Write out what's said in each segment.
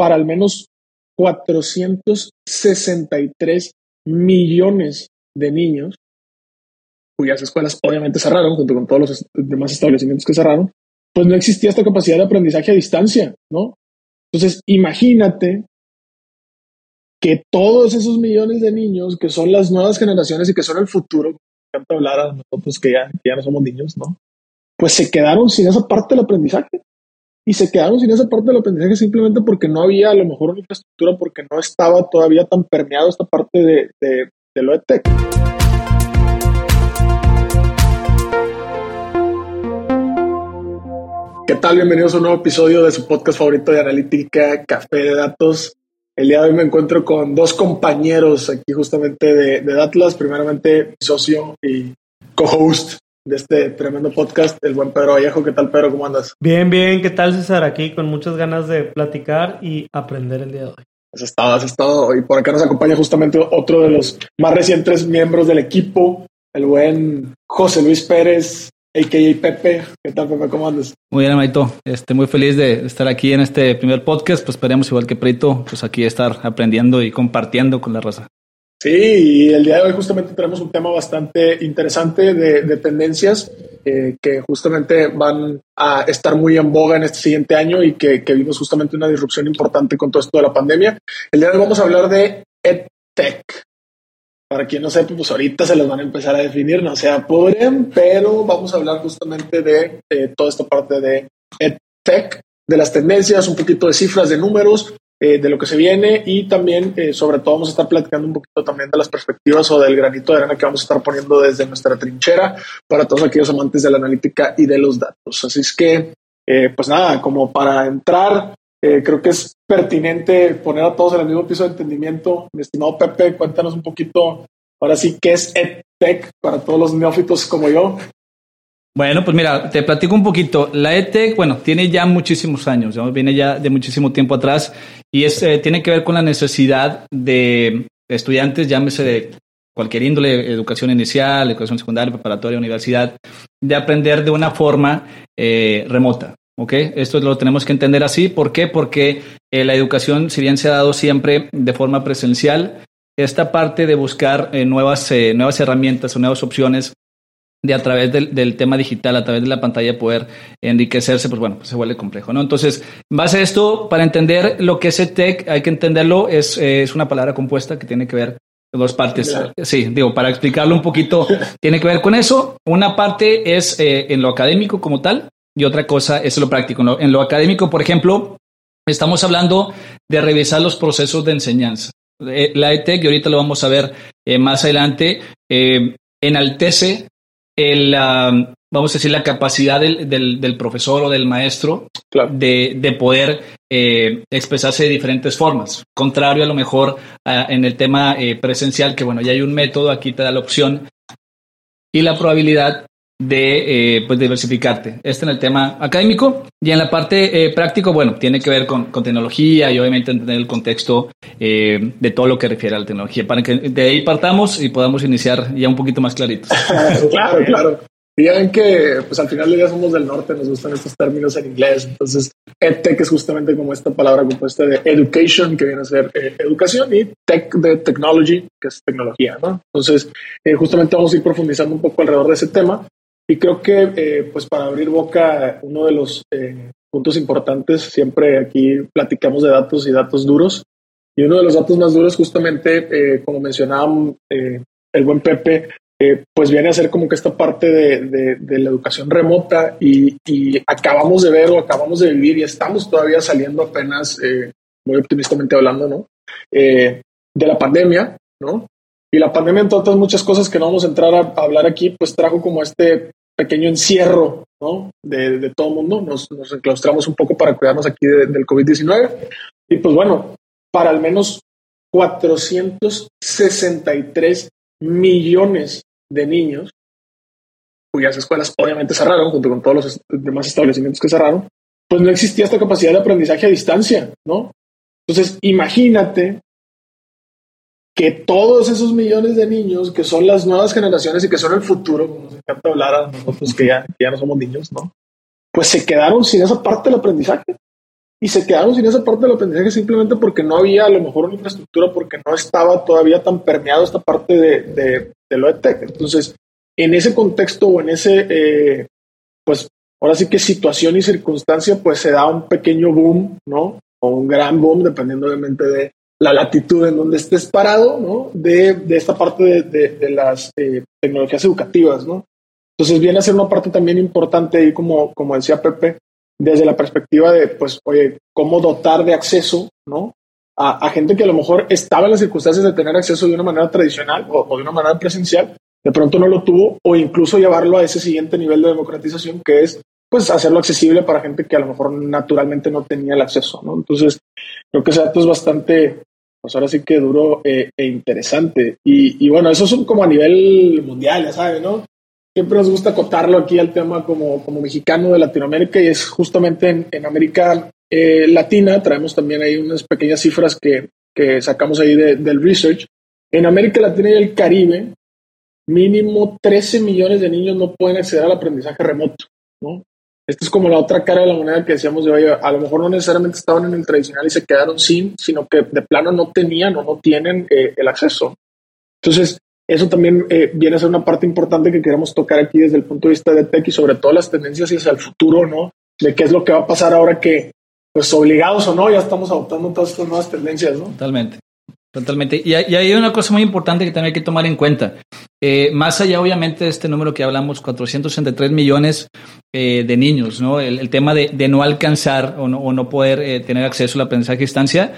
para al menos 463 millones de niños, cuyas escuelas obviamente cerraron, junto con todos los demás establecimientos que cerraron, pues no existía esta capacidad de aprendizaje a distancia, ¿no? Entonces, imagínate que todos esos millones de niños que son las nuevas generaciones y que son el futuro, encanta hablar a nosotros que ya, que ya no somos niños, ¿no? Pues se quedaron sin esa parte del aprendizaje y se quedaron sin esa parte del aprendizaje simplemente porque no había a lo mejor una infraestructura, porque no estaba todavía tan permeado esta parte de, de, de lo EdTech. ¿Qué tal? Bienvenidos a un nuevo episodio de su podcast favorito de analítica, Café de Datos. El día de hoy me encuentro con dos compañeros aquí justamente de, de Datlas. Primeramente, mi socio y co-host de este tremendo podcast, el buen Pedro Vallejo. ¿Qué tal, Pedro? ¿Cómo andas? Bien, bien. ¿Qué tal, César? Aquí con muchas ganas de platicar y aprender el día de hoy. Has estado, has estado. Y por acá nos acompaña justamente otro de los más recientes miembros del equipo, el buen José Luis Pérez, a.k.a. Pepe. ¿Qué tal, Pepe? ¿Cómo andas? Muy bien, Maito. Este, muy feliz de estar aquí en este primer podcast. Pues esperemos, igual que Prito, pues aquí estar aprendiendo y compartiendo con la raza. Sí, y el día de hoy justamente tenemos un tema bastante interesante de, de tendencias eh, que justamente van a estar muy en boga en este siguiente año y que, que, vimos justamente una disrupción importante con todo esto de la pandemia. El día de hoy vamos a hablar de EdTech. Para quien no sepa, pues ahorita se los van a empezar a definir, no se apuren, pero vamos a hablar justamente de eh, toda esta parte de EdTech, de las tendencias, un poquito de cifras, de números, eh, de lo que se viene y también, eh, sobre todo, vamos a estar platicando un poquito también de las perspectivas o del granito de arena que vamos a estar poniendo desde nuestra trinchera para todos aquellos amantes de la analítica y de los datos. Así es que, eh, pues nada, como para entrar, creo que es pertinente poner a todos en el mismo piso de entendimiento. Mi estimado Pepe, cuéntanos un poquito, ahora sí, qué es EdTech para todos los neófitos como yo. Bueno, pues mira, te platico un poquito. La EdTech, bueno, tiene ya muchísimos años, ¿no? viene ya de muchísimo tiempo atrás y es, eh, tiene que ver con la necesidad de estudiantes, llámese de cualquier índole, educación inicial, educación secundaria, preparatoria, universidad, de aprender de una forma eh, remota. ¿ok? Esto lo tenemos que entender así. ¿Por qué? Porque eh, la educación, si bien se ha dado siempre de forma presencial, esta parte de buscar eh, nuevas, eh, nuevas herramientas o nuevas opciones de a través del, del, tema digital, a través de la pantalla poder enriquecerse, pues bueno, pues se vuelve complejo, ¿no? Entonces, en base a esto, para entender lo que es tech, hay que entenderlo, es, es una palabra compuesta que tiene que ver con dos partes. Sí, digo, para explicarlo un poquito, tiene que ver con eso. Una parte es eh, en lo académico como tal y otra cosa es lo práctico. En lo académico, por ejemplo, estamos hablando de revisar los procesos de enseñanza. Eh, la ETEC, y ahorita lo vamos a ver eh, más adelante, enaltece el, uh, vamos a decir, la capacidad del, del, del profesor o del maestro claro. de, de, poder eh, expresarse de diferentes formas. Contrario a lo mejor uh, en el tema eh, presencial, que bueno, ya hay un método, aquí te da la opción y la probabilidad de eh, pues diversificarte. Este en el tema académico y en la parte eh, práctico, bueno, tiene que ver con, con, tecnología y obviamente entender el contexto eh, de todo lo que refiere a la tecnología, para que de ahí partamos y podamos iniciar ya un poquito más claritos. claro, claro. Y ya ven que pues al final del día somos del norte, nos gustan estos términos en inglés, entonces EdTech es justamente como esta palabra compuesta de education, que viene a ser eh, educación, y tech de technology, que es tecnología, ¿no? Entonces, eh, justamente vamos a ir profundizando un poco alrededor de ese tema. Y creo que, eh, pues para abrir boca, uno de los eh, puntos importantes, siempre aquí platicamos de datos y datos duros. Y uno de los datos más duros, justamente, eh, como mencionaba el buen Pepe, pues viene a ser como que esta parte de, de, de la educación remota y, y, acabamos de ver o acabamos de vivir y estamos todavía saliendo apenas, muy optimistamente hablando, ¿no? de la pandemia, ¿no? Y la pandemia, entre otras muchas cosas que no vamos a entrar a, a hablar aquí, pues trajo como este pequeño encierro ¿no? de, todo mundo. Nos, nos, enclaustramos un poco para cuidarnos aquí de, del COVID-19. Y pues bueno, para al menos 463 millones de niños, cuyas escuelas obviamente cerraron, junto con todos los demás establecimientos que cerraron, pues no existía esta capacidad de aprendizaje a distancia, ¿no? Entonces, imagínate que todos esos millones de niños que son las nuevas generaciones y que son el futuro, como nos encanta hablar a nosotros que ya, ya no somos niños, ¿no? Pues se quedaron sin esa parte del aprendizaje. y se quedaron sin esa parte del aprendizaje simplemente porque no había a lo mejor una infraestructura, porque no estaba todavía tan permeado esta parte de, de, de lo de tech. Entonces, en ese contexto o en ese, eh, pues ahora sí que situación y circunstancia, pues se da un pequeño boom, ¿no? O un gran boom, dependiendo obviamente de la latitud en donde estés parado, ¿no? De, de esta parte de, de las eh, tecnologías educativas, ¿no? Entonces viene a ser una parte también importante y como, como decía Pepe, desde la perspectiva de, pues, oye, cómo dotar de acceso, ¿no? A, a, gente que a lo mejor estaba en las circunstancias de tener acceso de una manera tradicional o, o, de una manera presencial, de pronto no lo tuvo, o incluso llevarlo a ese siguiente nivel de democratización que es, pues, hacerlo accesible para gente que a lo mejor naturalmente no tenía el acceso, ¿no? Entonces, creo que ese dato es bastante, pues ahora sí que duro eh, e interesante. Y, y bueno, eso es como a nivel mundial, ya sabes, ¿no? siempre nos gusta acotarlo aquí al tema como, como mexicano de Latinoamérica y es justamente en, en América eh, Latina, traemos también ahí unas pequeñas cifras que, que sacamos ahí de, del research. En América Latina y el Caribe, mínimo 13 millones de niños no pueden acceder al aprendizaje remoto, ¿no? Esta es como la otra cara de la moneda que decíamos de, a lo mejor no necesariamente estaban en el tradicional y se quedaron sin, sino que de plano no tenían o no tienen eh, el acceso. Entonces, eso también eh, viene a ser una parte importante que queremos tocar aquí desde el punto de vista de tech y sobre todo las tendencias hacia el futuro, ¿no? De qué es lo que va a pasar ahora que, pues obligados o no, ya estamos adoptando todas estas nuevas tendencias, ¿no? Totalmente. Totalmente. Y, hay una cosa muy importante que también hay que tomar en cuenta. Eh, más allá, obviamente, de este número que hablamos, 463 millones eh, de niños, ¿no? El, el tema de, de, no alcanzar o no, o no poder eh, tener acceso al aprendizaje a distancia,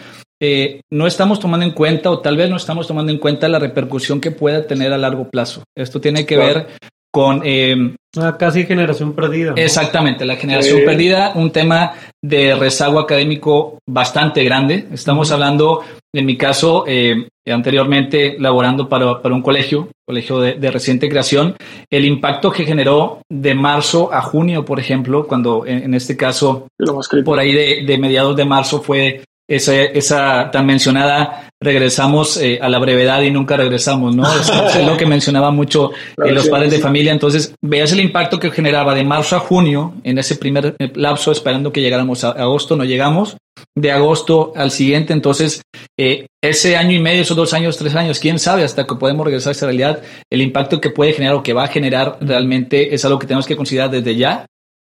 eh, no estamos tomando en cuenta o tal vez no estamos tomando en cuenta la repercusión que pueda tener a largo plazo. Esto tiene que claro. ver con... Eh, Una casi generación perdida. ¿no? Exactamente, la generación eh. perdida, un tema de rezago académico bastante grande. Estamos uh -huh. hablando, en mi caso, eh, anteriormente laborando para, para, un colegio, colegio de, de, reciente creación, el impacto que generó de marzo a junio, por ejemplo, cuando en, en este caso, por ahí de, de mediados de marzo fue esa, esa tan mencionada regresamos eh, a la brevedad y nunca regresamos, ¿no? Eso es lo que mencionaba mucho eh, los padres de familia. Entonces, veas el impacto que generaba de marzo a junio en ese primer eh, lapso, esperando que llegáramos a agosto, no llegamos. De agosto al siguiente, entonces, eh, ese año y medio, esos dos años, tres años, quién sabe hasta que podemos regresar a esa realidad, el impacto que puede generar o que va a generar realmente es algo que tenemos que considerar desde ya,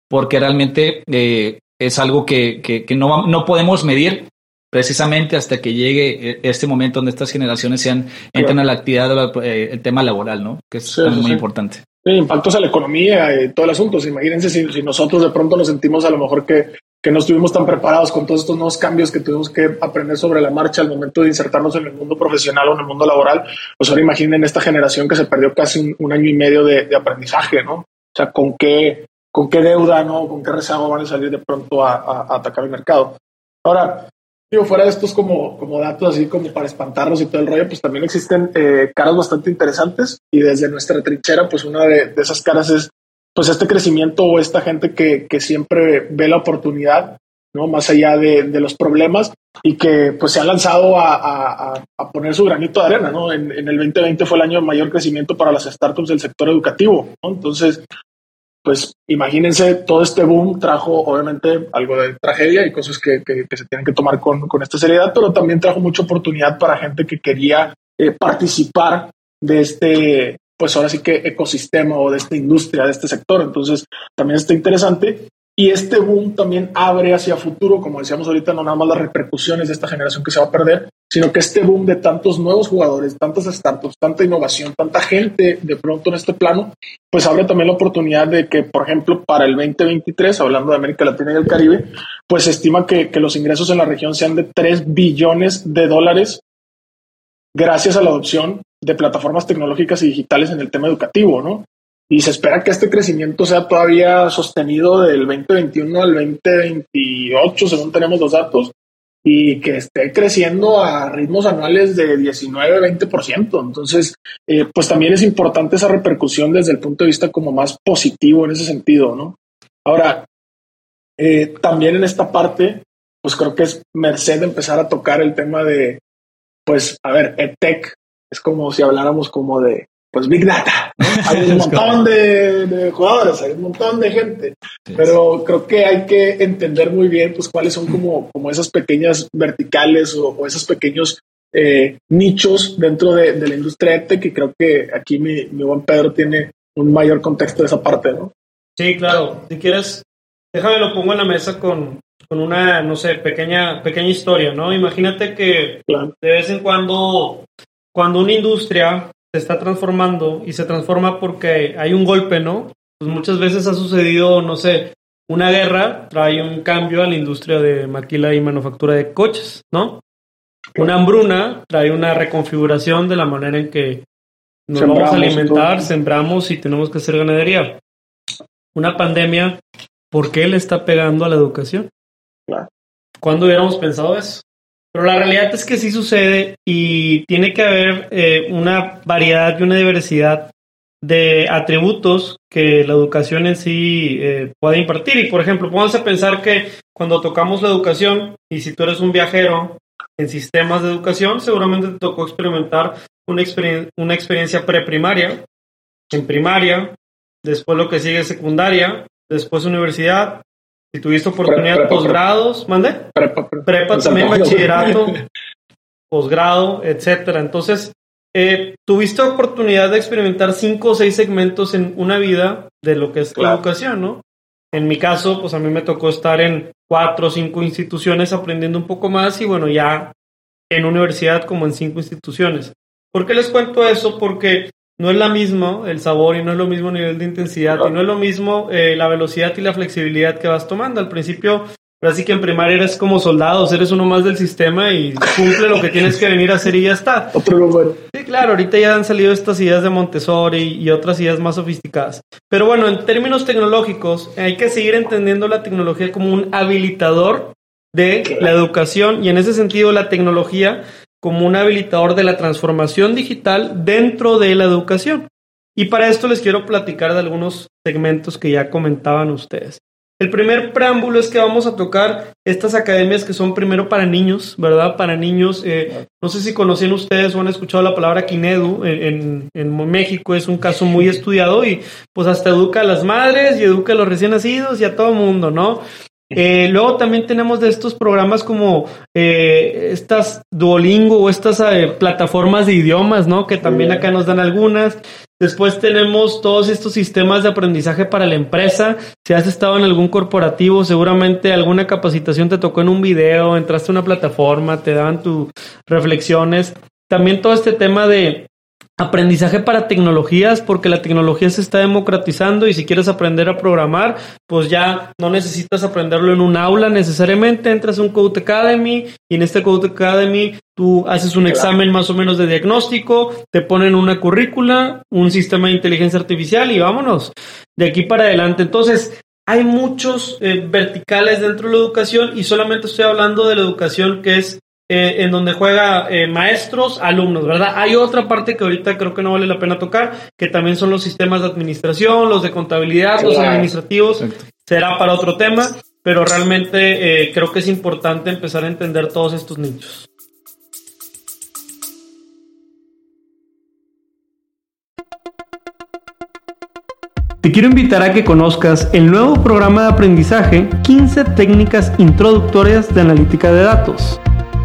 porque realmente eh, es algo que, que, que no, no podemos medir precisamente hasta que llegue este momento donde estas generaciones sean entren a la actividad eh, el tema laboral, ¿no? Que es sí, muy sí. importante. Sí, impactos a la economía y todo el asunto. Imagínense si, si, nosotros de pronto nos sentimos a lo mejor que, que no estuvimos tan preparados con todos estos nuevos cambios que tuvimos que aprender sobre la marcha al momento de insertarnos en el mundo profesional o en el mundo laboral. Pues ahora imaginen esta generación que se perdió casi un, un año y medio de, de, aprendizaje, ¿no? O sea, con qué, con qué deuda, ¿no? Con qué rezago van a salir de pronto a, a, a atacar el mercado. Ahora, Fuera de estos como, como datos así como para espantarnos y todo el rollo, pues también existen eh, caras bastante interesantes y desde nuestra trinchera, pues una de, de, esas caras es pues este crecimiento o esta gente que, que siempre ve la oportunidad, ¿no? Más allá de, de, los problemas y que pues se ha lanzado a, a, a poner su granito de arena, ¿no? En, en, el 2020 fue el año de mayor crecimiento para las startups del sector educativo, ¿no? Entonces, pues imagínense, todo este boom trajo obviamente algo de tragedia y cosas que, que, se tienen que tomar con, con, esta seriedad, pero también trajo mucha oportunidad para gente que quería eh, participar de este, pues ahora sí que ecosistema o de esta industria, de este sector. Entonces, también está interesante. Y este boom también abre hacia futuro, como decíamos ahorita, no nada más las repercusiones de esta generación que se va a perder, sino que este boom de tantos nuevos jugadores, tantas startups, tanta innovación, tanta gente de pronto en este plano, pues abre también la oportunidad de que, por ejemplo, para el 2023, hablando de América Latina y el Caribe, pues se estima que, que los ingresos en la región sean de 3 billones de dólares gracias a la adopción de plataformas tecnológicas y digitales en el tema educativo, ¿no? Y se espera que este crecimiento sea todavía sostenido del 2021 al 2028, según tenemos los datos, y que esté creciendo a ritmos anuales de 19-20%. Entonces, eh, pues también es importante esa repercusión desde el punto de vista como más positivo en ese sentido, ¿no? Ahora, eh, también en esta parte, pues creo que es merced de empezar a tocar el tema de, pues, a ver, EdTech es como si habláramos como de pues Big Data. Hay un montón de, jugadores, hay un montón de gente, pero creo que hay que entender muy bien pues cuáles son como, como esas pequeñas verticales o, esos pequeños eh, nichos dentro de, la industria ETE que creo que aquí mi, mi buen Pedro tiene un mayor contexto de esa parte, ¿no? Sí, claro. Si quieres, déjame lo pongo en la mesa con, con una, no sé, pequeña, pequeña historia, ¿no? Imagínate que de vez en cuando, cuando una industria se está transformando y se transforma porque hay un golpe, ¿no? Pues muchas veces ha sucedido, no sé, una guerra trae un cambio a la industria de maquila y manufactura de coches, ¿no? Una hambruna trae una reconfiguración de la manera en que nos vamos a alimentar, sembramos y tenemos que hacer ganadería. Una pandemia, ¿por qué le está pegando a la educación? Claro. ¿Cuándo hubiéramos pensado eso? Pero la realidad es que sí sucede y tiene que haber eh, una variedad y una diversidad de atributos que la educación en sí eh, puede impartir. Y por ejemplo, vamos a pensar que cuando tocamos la educación, y si tú eres un viajero en sistemas de educación, seguramente te tocó experimentar una, experiencia preprimaria, en primaria, después lo que sigue secundaria, después universidad. Si tuviste oportunidad de posgrados, mande. Prepa, prepa también bachillerato, posgrado, etcétera. Entonces, eh, tuviste oportunidad de experimentar cinco o seis segmentos en una vida de lo que es la educación, ¿no? En mi caso, pues a mí me tocó estar en cuatro o cinco instituciones aprendiendo un poco más y bueno, ya en universidad como en cinco instituciones. ¿Por qué les cuento eso? Porque no es la misma el sabor y no es lo mismo nivel de intensidad y no es lo mismo eh, la velocidad y la flexibilidad que vas tomando. Al principio, así que en primaria eres como soldado, eres uno más del sistema y cumple lo que tienes que venir a hacer y ya está. Sí, claro, ahorita ya han salido estas ideas de Montessori y otras ideas más sofisticadas. Pero bueno, en términos tecnológicos, hay que seguir entendiendo la tecnología como un habilitador de la educación y en ese sentido la tecnología como un habilitador de la transformación digital dentro de la educación. Y para esto les quiero platicar de algunos segmentos que ya comentaban ustedes. El primer preámbulo es que vamos a tocar estas academias que son primero para niños, ¿verdad? Para niños. Eh, no sé si conocen ustedes o han escuchado la palabra Kinedu en, en, México. Es un caso muy estudiado y pues hasta educa a las madres y educa a los recién nacidos y a todo mundo, ¿no? Eh, luego también tenemos de estos programas como eh, estas Duolingo o estas eh, plataformas de idiomas, ¿no? Que también acá nos dan algunas. Después tenemos todos estos sistemas de aprendizaje para la empresa. Si has estado en algún corporativo, seguramente alguna capacitación te tocó en un video, entraste a una plataforma, te daban tus reflexiones. También todo este tema de aprendizaje para tecnologías, porque la tecnología se está democratizando y si quieres aprender a programar, pues ya no necesitas aprenderlo en un aula necesariamente, entras a un Code Academy y en este Code Academy tú haces un examen más o menos de diagnóstico, te ponen una currícula, un sistema de inteligencia artificial y vámonos de aquí para adelante. Entonces, hay muchos eh, verticales dentro de la educación y solamente estoy hablando de la educación que es eh, en donde juega eh, maestros, alumnos, ¿verdad? Hay otra parte que ahorita creo que no vale la pena tocar, que también son los sistemas de administración, los de contabilidad, los administrativos. Será para otro tema, pero realmente eh, creo que es importante empezar a entender todos estos nichos. Te quiero invitar a que conozcas el nuevo programa de aprendizaje 15 técnicas introductorias de analítica de datos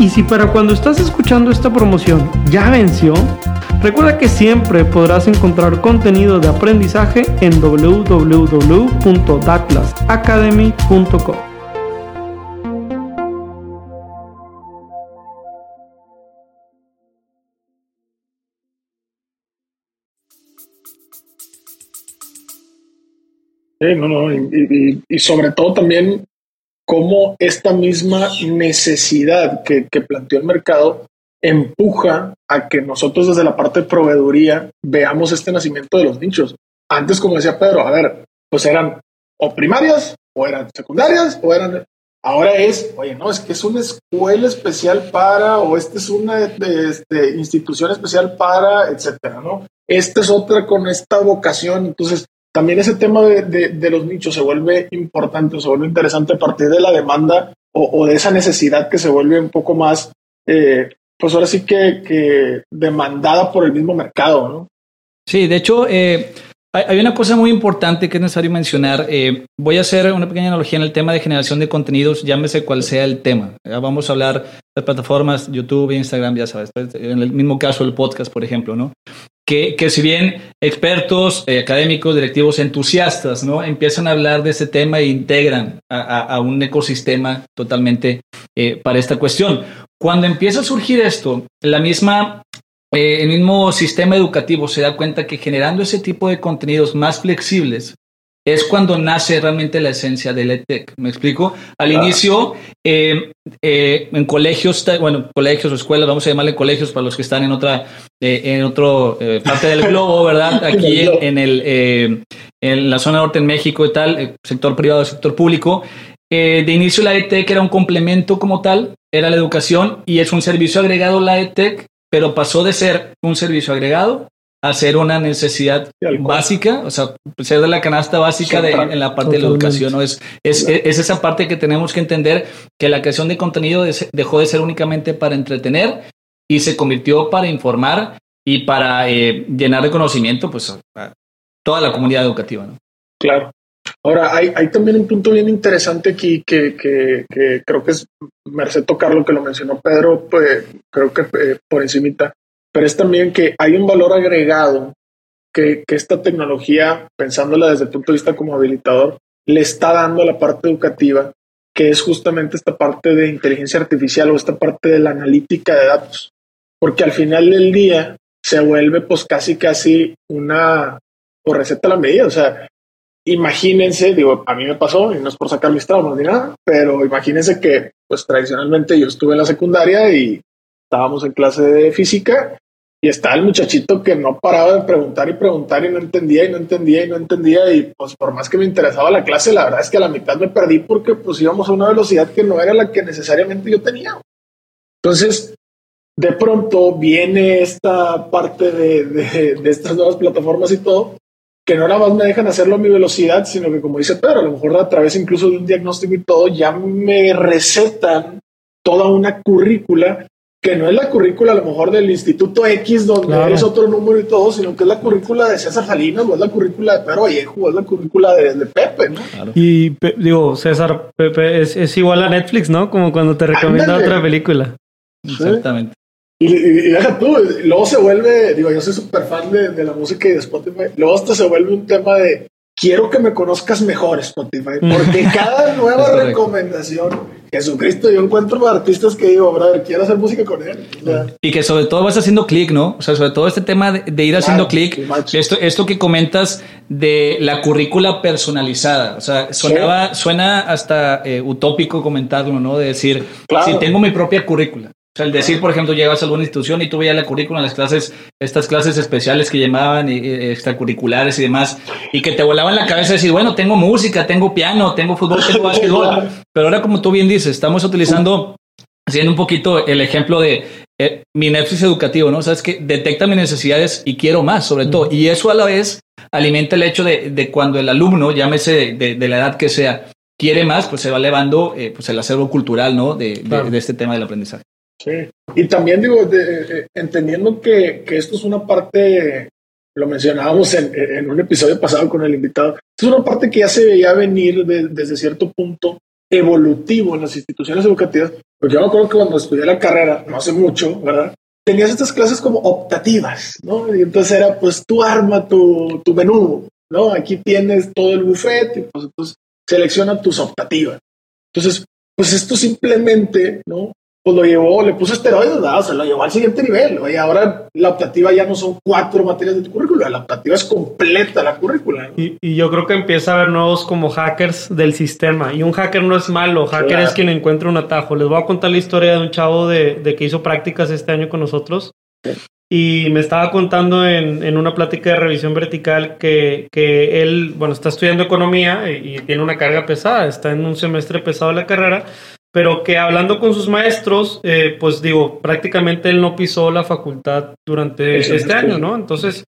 Y si para cuando estás escuchando esta promoción ya venció, recuerda que siempre podrás encontrar contenido de aprendizaje en www.datlasacademy.com. Sí, no, no, y, sobre todo también cómo esta misma necesidad que, planteó el mercado empuja a que nosotros desde la parte de proveeduría veamos este nacimiento de los nichos. Antes, como decía Pedro, a ver, pues eran o primarias, o eran secundarias, o eran... Ahora es, oye, no, es que es una escuela especial para, o esta es una este, institución especial para, etcétera, ¿no? Esta es otra con esta vocación. Entonces, también ese tema de, los nichos se vuelve importante, se vuelve interesante a partir de la demanda o, de esa necesidad que se vuelve un poco más, eh, pues ahora sí que, que demandada por el mismo mercado, ¿no? Sí, de hecho, eh, hay una cosa muy importante que es necesario mencionar. Eh, voy a hacer una pequeña analogía en el tema de generación de contenidos, llámese cuál sea el tema. vamos a hablar de plataformas, YouTube, Instagram, ya sabes. Pues, en el mismo caso, el podcast, por ejemplo, ¿no? Que, si bien expertos, eh, académicos, directivos, entusiastas, ¿no? Empiezan a hablar de ese tema e integran a, un ecosistema totalmente eh, para esta cuestión. Cuando empieza a surgir esto, la misma eh, el mismo sistema educativo se da cuenta que generando ese tipo de contenidos más flexibles es cuando nace realmente la esencia del EdTech. ¿Me explico? Al inicio, eh, eh, en colegios, bueno, colegios o escuelas, vamos a llamarle colegios para los que están en otra, en otro parte del globo, ¿verdad? Aquí en, el, en la zona norte en México y tal, sector privado, sector público. de inicio la EdTech era un complemento como tal, era la educación y es un servicio agregado la EdTech pero pasó de ser un servicio agregado a ser una necesidad básica, o sea, ser de la canasta básica de, en la parte de la educación. ¿no? Es, es, es, esa parte que tenemos que entender que la creación de contenido dejó de ser únicamente para entretener y se convirtió para informar y para eh, llenar de conocimiento pues, a toda la comunidad educativa. ¿no? Claro. Ahora, hay, hay, también un punto bien interesante aquí que, que, que, creo que es merced tocarlo, que lo mencionó Pedro, pues creo que eh, por encimita, pero es también que hay un valor agregado que, que esta tecnología, pensándola desde el punto de vista como habilitador, le está dando a la parte educativa, que es justamente esta parte de inteligencia artificial o esta parte de la analítica de datos, porque al final del día se vuelve pues casi casi una por receta a la medida, o sea, imagínense, digo, a mí me pasó, y no es por sacar mis traumas ni nada, pero imagínense que, pues tradicionalmente yo estuve en la secundaria y estábamos en clase de física y estaba el muchachito que no paraba de preguntar y preguntar y no entendía y no entendía y no entendía y pues por más que me interesaba la clase, la verdad es que a la mitad me perdí porque pues íbamos a una velocidad que no era la que necesariamente yo tenía. Entonces, de pronto viene esta parte de, de, de estas nuevas plataformas y todo, que no nada más me dejan hacerlo a mi velocidad, sino que como dice Pedro, a lo mejor a través incluso de un diagnóstico y todo, ya me recetan toda una currícula que no es la currícula a lo mejor del Instituto X donde es otro número y todo, sino que es la currícula de César Salinas, o es la currícula de Pedro Vallejo, o es la currícula de, Pepe, ¿no? Y digo, César, Pepe es, igual a Netflix, ¿no? Como cuando te recomienda otra película. Exactamente. Y, deja tú, luego se vuelve, digo, yo soy súper fan de, la música y de Spotify, luego hasta se vuelve un tema de quiero que me conozcas mejor Spotify, porque cada nueva recomendación, Jesucristo, yo encuentro artistas que digo, brother, quiero hacer música con él. y que sobre todo vas haciendo clic, ¿no? O sea, sobre todo este tema de, ir haciendo clic, esto, esto que comentas de la currícula personalizada, o sea, sonaba, suena hasta eh, utópico comentarlo, ¿no? De decir, si tengo mi propia currícula. O sea, el decir, por ejemplo, llegas a alguna institución y tú veías la currícula las clases, estas clases especiales que llamaban extracurriculares y demás, y que te volaban la cabeza decir, bueno, tengo música, tengo piano, tengo fútbol, tengo básquetbol. Pero ahora, como tú bien dices, estamos utilizando, haciendo un poquito el ejemplo de eh, mi Netflix educativo, ¿no? Sabes que detecta mis necesidades y quiero más, sobre todo. Y eso a la vez alimenta el hecho de, cuando el alumno, llámese de, de, la edad que sea, quiere más, pues se va elevando eh, pues el acervo cultural, ¿no? de este tema del aprendizaje. Sí, y también digo, eh, entendiendo que, que, esto es una parte, lo mencionábamos en, en, un episodio pasado con el invitado, es una parte que ya se veía venir desde cierto punto evolutivo en las instituciones educativas, porque yo me acuerdo que cuando estudié la carrera, no hace mucho, ¿verdad? Tenías estas clases como optativas, ¿no? Y entonces era, pues tú arma tu, tu menú, ¿no? Aquí tienes todo el buffet y pues entonces selecciona tus optativas. Entonces, pues esto simplemente, ¿no? Pues lo llevó, le puso esteroides, o sea, lo llevó al siguiente nivel. Y ahora la optativa ya no son cuatro materias de tu currícula, la optativa es completa la currícula. Y, y, yo creo que empieza a haber nuevos como hackers del sistema. Y un hacker no es malo, hacker es quien encuentra un atajo. Les voy a contar la historia de un chavo de, de que hizo prácticas este año con nosotros. y me estaba contando en, en una plática de revisión vertical que, que, él, bueno, está estudiando economía y, tiene una carga pesada, está en un semestre pesado de la carrera, pero que hablando con sus maestros, eh, pues digo, prácticamente él no pisó la facultad durante este año, ¿no? Entonces,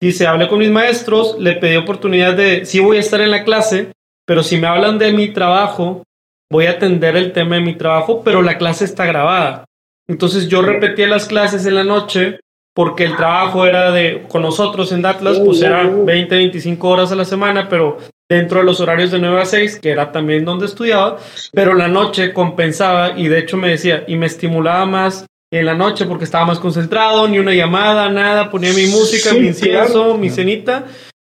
dice, hablé con mis maestros, le pedí oportunidad de, sí voy a estar en la clase, pero si me hablan de mi trabajo, voy a atender el tema de mi trabajo, pero la clase está grabada. Entonces yo repetía las clases en la noche porque el trabajo era de con nosotros en Atlas, pues eran 20, 25 horas a la semana, pero dentro de los horarios de 9 a 6, que era también donde estudiaba, pero la noche compensaba y de hecho me decía, y me estimulaba más en la noche porque estaba más concentrado, ni una llamada, nada, ponía mi música, mi incienso, mi cenita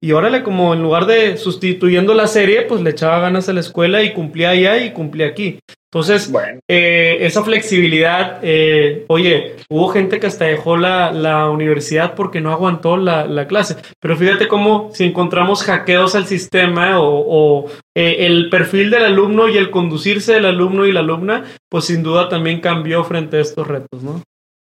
y órale, como en lugar de sustituyendo la serie, pues le echaba ganas a la escuela y cumplía allá y cumplía aquí. Entonces, eh, esa flexibilidad, eh, oye, hubo gente que hasta dejó la, la universidad porque no aguantó la, la, clase. Pero fíjate cómo si encontramos hackeos al sistema o, o eh, el perfil del alumno y el conducirse del alumno y la alumna, pues sin duda también cambió frente a estos retos, ¿no?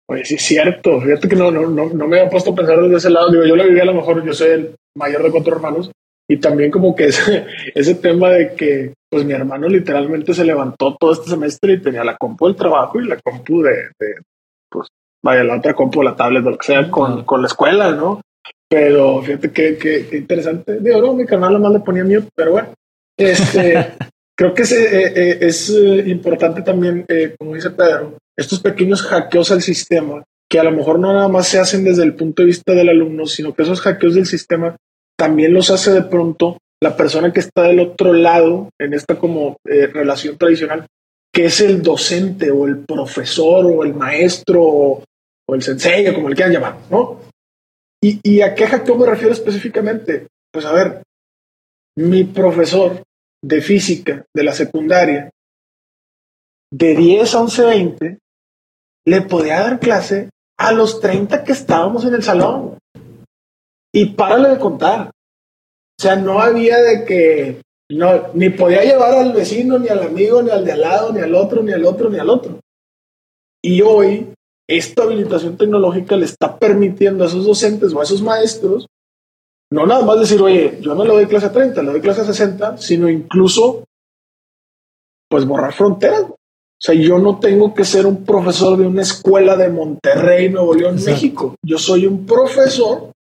Pues sí, es cierto. Fíjate que no, no, no, no me había puesto a pensar desde ese lado. Digo, yo lo viví a lo mejor, yo soy el mayor de cuatro hermanos, y también como que ese, ese tema de que pues mi hermano literalmente se levantó todo este semestre y tenía la compu del trabajo y la compu de, de pues vaya, la otra compu, la tablet, lo que sea, con, con la escuela, ¿no? Pero fíjate qué, qué, interesante. Digo, no, mi canal nomás le ponía mute, pero bueno, este, creo que es, eh, eh, es eh, importante también, como dice Pedro, estos pequeños hackeos al sistema, que a lo mejor no nada más se hacen desde el punto de vista del alumno, sino que esos hackeos del sistema también los hace de pronto la persona que está del otro lado en esta como eh, relación tradicional, que es el docente o el profesor o el maestro o, el sensei, como le quieran llamar, ¿no? ¿Y, ¿Y a qué hackeo me refiero específicamente? Pues a ver, mi profesor de física de la secundaria, de 10 a 11, 20, le podía dar clase a los 30 que estábamos en el salón. Y párale de contar. O sea, no había de que no, ni podía llevar al vecino, ni al amigo, ni al de al lado, ni al otro, ni al otro, ni al otro. Y hoy, esta habilitación tecnológica le está permitiendo a esos docentes o a esos maestros no nada más decir, oye, yo no le doy clase a 30, le doy clase a 60, sino incluso, pues borrar fronteras. O sea, yo no tengo que ser un profesor de una escuela de Monterrey, Nuevo León, México. Yo soy un profesor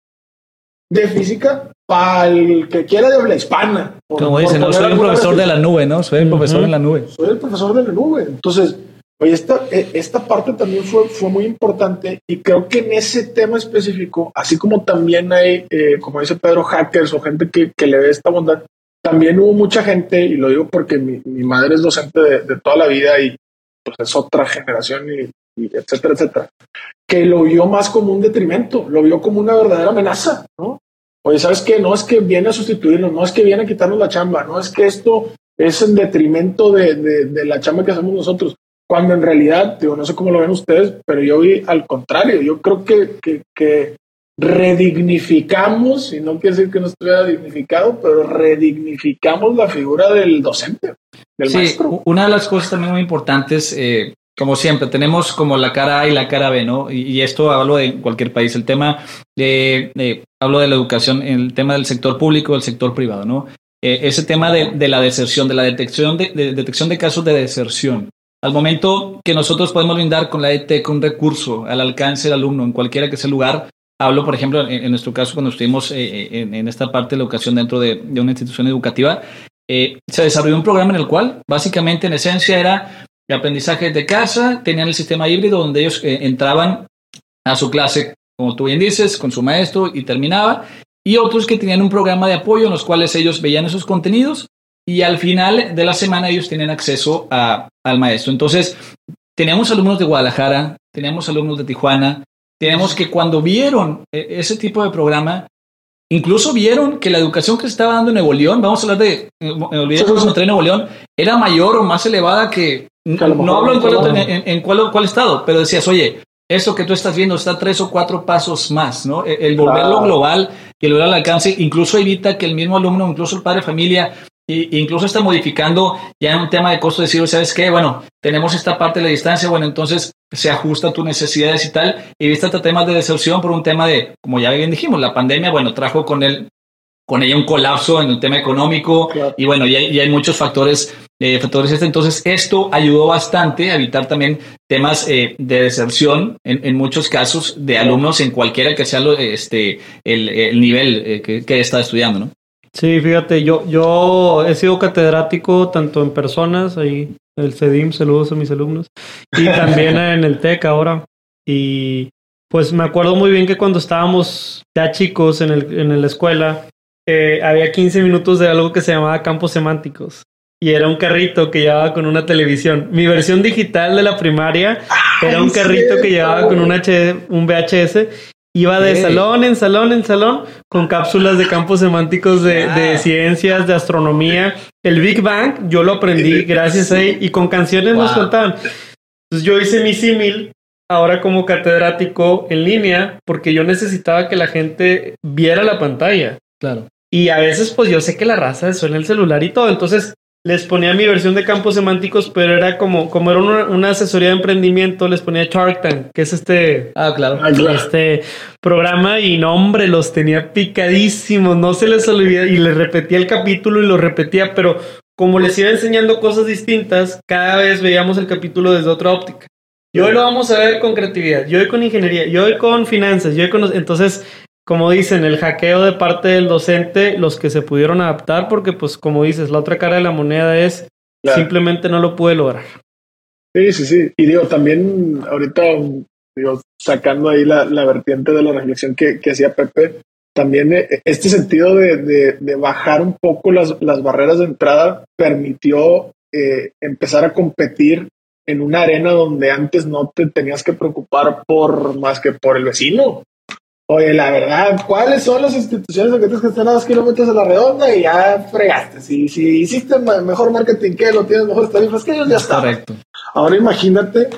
de física para el que quiera de habla hispana. Como dicen, no soy un profesor de la nube, ¿no? Soy el profesor de la nube. Soy el profesor de la nube. Entonces, oye, esta, eh, esta parte también fue, fue muy importante y creo que en ese tema específico, así como también hay, eh, como dice Pedro, hackers o gente que, que le ve esta bondad, también hubo mucha gente, y lo digo porque mi, mi madre es docente de, de, toda la vida y pues es otra generación y, etcétera, etcétera, que lo vio más como un detrimento, lo vio como una verdadera amenaza, ¿no? Oye, ¿sabes qué? No es que viene a sustituirnos, no es que viene a quitarnos la chamba, no es que esto es en detrimento de, de, la chamba que hacemos nosotros. Cuando en realidad, digo, no sé cómo lo ven ustedes, pero yo vi al contrario. Yo creo que, que, que redignificamos, y no quiere decir que no estuviera dignificado, pero redignificamos la figura del docente, del sí, Una de las cosas también muy importantes, eh, como siempre, tenemos como la cara A y la cara B, ¿no? Y, esto hablo de cualquier país. El tema de, hablo de la educación, el tema del sector público, del sector privado, ¿no? Eh, ese tema de, de, la deserción, de la detección de, detección de casos de deserción. Al momento que nosotros podemos brindar con la ETEC un recurso al alcance del alumno en cualquiera que sea el lugar, Hablo, por ejemplo, en, nuestro caso, cuando estuvimos eh, eh, en, esta parte de la educación dentro de, una institución educativa, eh, se desarrolló un programa en el cual, básicamente, en esencia, era el aprendizaje de casa, tenían el sistema híbrido donde ellos entraban a su clase, como tú bien dices, con su maestro y terminaba, y otros que tenían un programa de apoyo en los cuales ellos veían esos contenidos y al final de la semana ellos tenían acceso al maestro. Entonces, teníamos alumnos de Guadalajara, teníamos alumnos de Tijuana, tenemos que cuando vieron eh, ese tipo de programa, incluso vieron que la educación que se estaba dando en Nuevo León, vamos a hablar de, me olvidé de Nuevo León, era mayor o más elevada que, no hablo en, cuál, en, cuál, estado, pero decías, oye, eso que tú estás viendo está tres o cuatro pasos más, ¿no? E, el, volverlo global y el volver al alcance incluso evita que el mismo alumno, incluso el padre de familia, Y, incluso está modificando ya en un tema de costo, decir, ¿sabes qué? Bueno, tenemos esta parte de la distancia, bueno, entonces se ajusta a tus necesidades y tal. Y viste hasta temas de deserción por un tema de, como ya bien dijimos, la pandemia, bueno, trajo con él con ella un colapso en el tema económico y bueno, ya, hay muchos factores, eh, factores este. Entonces, esto ayudó bastante a evitar también temas eh, de deserción en, muchos casos de alumnos en cualquiera que sea este, el, nivel eh, que, que, está estudiando, ¿no? Sí, fíjate, yo, yo he sido catedrático tanto en personas, ahí el CEDIM, saludos a mis alumnos, y también en el TEC ahora. Y pues me acuerdo muy bien que cuando estábamos ya chicos en, el, en la escuela, eh, había 15 minutos de algo que se llamaba campos semánticos. Y era un carrito que llevaba con una televisión. Mi versión digital de la primaria era un carrito que llevaba con un, un VHS. Iba de salón en salón en salón con cápsulas de campos semánticos de, ciencias, de astronomía. El Big Bang yo lo aprendí gracias a él y con canciones nos contaban. Entonces yo hice mi símil ahora como catedrático en línea porque yo necesitaba que la gente viera la pantalla. Claro. Y a veces, pues yo sé que la raza suena el celular y todo. Entonces les ponía mi versión de campos semánticos, pero era como, como era una, asesoría de emprendimiento, les ponía Shark Tank, que es este, ah, claro. este programa. Y no, hombre, los tenía picadísimos. No se les olvidaba y les repetía el capítulo y lo repetía, pero como les iba enseñando cosas distintas, cada vez veíamos el capítulo desde otra óptica. Y hoy lo vamos a ver con creatividad, yo hoy con ingeniería, yo hoy con finanzas, yo hoy con... Entonces como dicen, el hackeo de parte del docente, los que se pudieron adaptar, porque pues como dices, la otra cara de la moneda es simplemente no lo pude lograr. Sí, sí, sí. Y digo, también ahorita, digo, sacando ahí la, vertiente de la reflexión que, hacía Pepe, también eh, este sentido de, bajar un poco las, barreras de entrada permitió eh, empezar a competir en una arena donde antes no te tenías que preocupar por más que por el vecino. Oye, la verdad, ¿cuáles son las instituciones educativas que están a dos kilómetros de la redonda y ya fregaste? Si, si hiciste mejor marketing que él o tienes mejores tarifas que ellos, ya está. Correcto. Ahora imagínate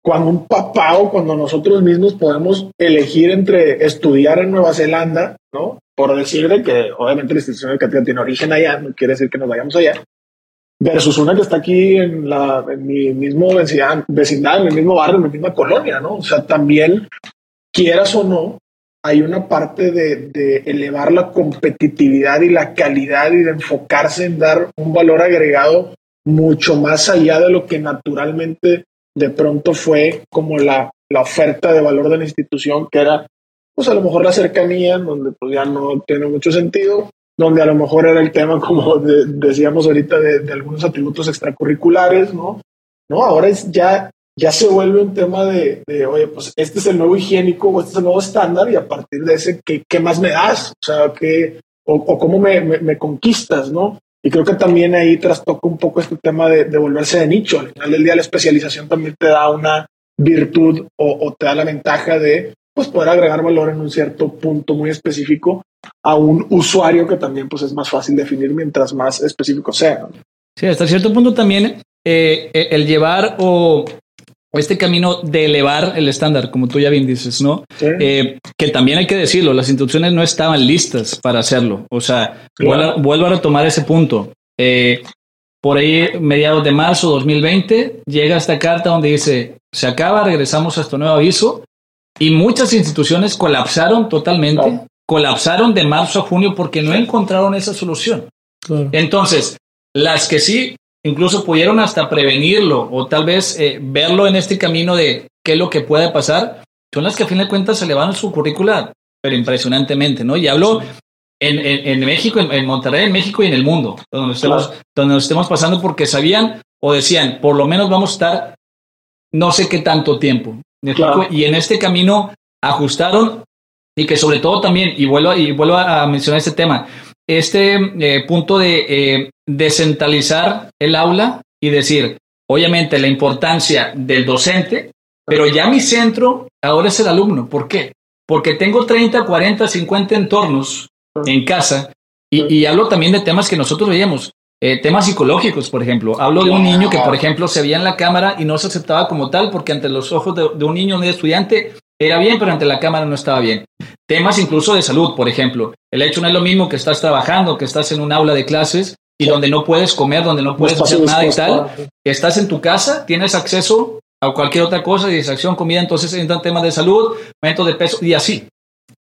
cuando un papá o cuando nosotros mismos podemos elegir entre estudiar en Nueva Zelanda, ¿no? Por decir de que obviamente la institución educativa tiene origen allá, no quiere decir que nos vayamos allá, versus una que está aquí en, la, en mi mismo vecindad, vecindad, en mi mismo barrio, en mi misma colonia, ¿no? O sea, también, quieras o no, hay una parte de, elevar la competitividad y la calidad y de enfocarse en dar un valor agregado mucho más allá de lo que naturalmente de pronto fue como la, oferta de valor de la institución, que era pues a lo mejor la cercanía, donde pues ya no tiene mucho sentido, donde a lo mejor era el tema, como decíamos ahorita, de, de, algunos atributos extracurriculares, ¿no? No, ahora es ya ya se vuelve un tema de, oye, pues este es el nuevo higiénico o este es el nuevo estándar y a partir de ese, ¿qué, qué más me das? O sea, ¿qué, o, cómo me, me, conquistas, ¿no? Y creo que también ahí trastoca un poco este tema de, de, volverse de nicho. Al final del día la especialización también te da una virtud o, te da la ventaja de pues, poder agregar valor en un cierto punto muy específico a un usuario que también pues, es más fácil definir mientras más específico sea. Sí, hasta cierto punto también eh, el llevar o este camino de elevar el estándar, como tú ya bien dices, ¿no? Eh, que también hay que decirlo, las instituciones no estaban listas para hacerlo. O sea, vuelvo, a retomar ese punto. Eh, por ahí, mediados de marzo 2020, llega esta carta donde dice, se acaba, regresamos a este nuevo aviso, y muchas instituciones colapsaron totalmente, colapsaron de marzo a junio porque no encontraron esa solución. Entonces, las que sí incluso pudieron hasta prevenirlo o tal vez eh, verlo en este camino de qué es lo que puede pasar, son las que a fin de cuentas se elevaron su currícula, pero impresionantemente, ¿no? Y hablo en, en, México, en, Monterrey, en México y en el mundo, donde nos, estemos, donde nos estemos pasando porque sabían o decían, por lo menos vamos a estar no sé qué tanto tiempo. Y en este camino ajustaron y que sobre todo también, y vuelvo, y vuelvo a mencionar este tema, este eh, punto de eh, descentralizar el aula y decir, obviamente, la importancia del docente, pero ya mi centro ahora es el alumno. ¿Por qué? Porque tengo 30, 40, 50 entornos en casa y, hablo también de temas que nosotros veíamos. Eh, temas psicológicos, por ejemplo. Hablo de un niño que, por ejemplo, se veía en la cámara y no se aceptaba como tal porque ante los ojos de, de un niño, de estudiante, era bien, pero ante la cámara no estaba bien. Temas incluso de salud, por ejemplo. El hecho no es lo mismo que estás trabajando, que estás en un aula de clases y donde no puedes comer, donde no puedes hacer nada y tal, estás en tu casa, tienes acceso a cualquier otra cosa, distracción, comida, entonces entran temas de salud, aumento de peso y así.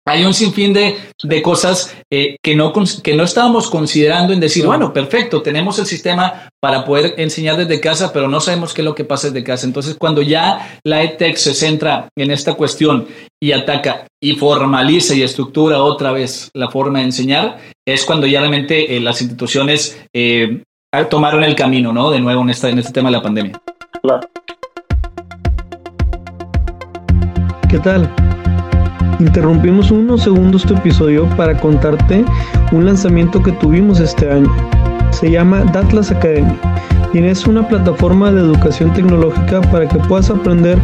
Hay un sinfín de, de cosas eh, que, no, que no estábamos considerando en decir, bueno, perfecto, tenemos el sistema para poder enseñar desde casa, pero no sabemos qué es lo que pasa desde casa. Entonces, cuando ya la ETEC se centra en esta cuestión y ataca y formaliza y estructura otra vez la forma de enseñar, es cuando ya realmente eh, las instituciones eh, tomaron el camino, ¿no? De nuevo en, esta, en este tema de la pandemia. Claro. ¿Qué tal? Interrumpimos unos segundos tu episodio para contarte un lanzamiento que tuvimos este año. Se llama Datlas Academy y es una plataforma de educación tecnológica para que puedas aprender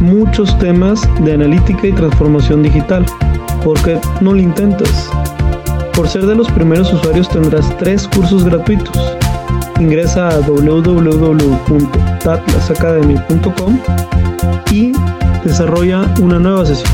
muchos temas de analítica y transformación digital. ¿Por qué no lo intentas? Por ser de los primeros usuarios tendrás tres cursos gratuitos. Ingresa a www.datlasacademy.com y desarrolla una nueva sesión.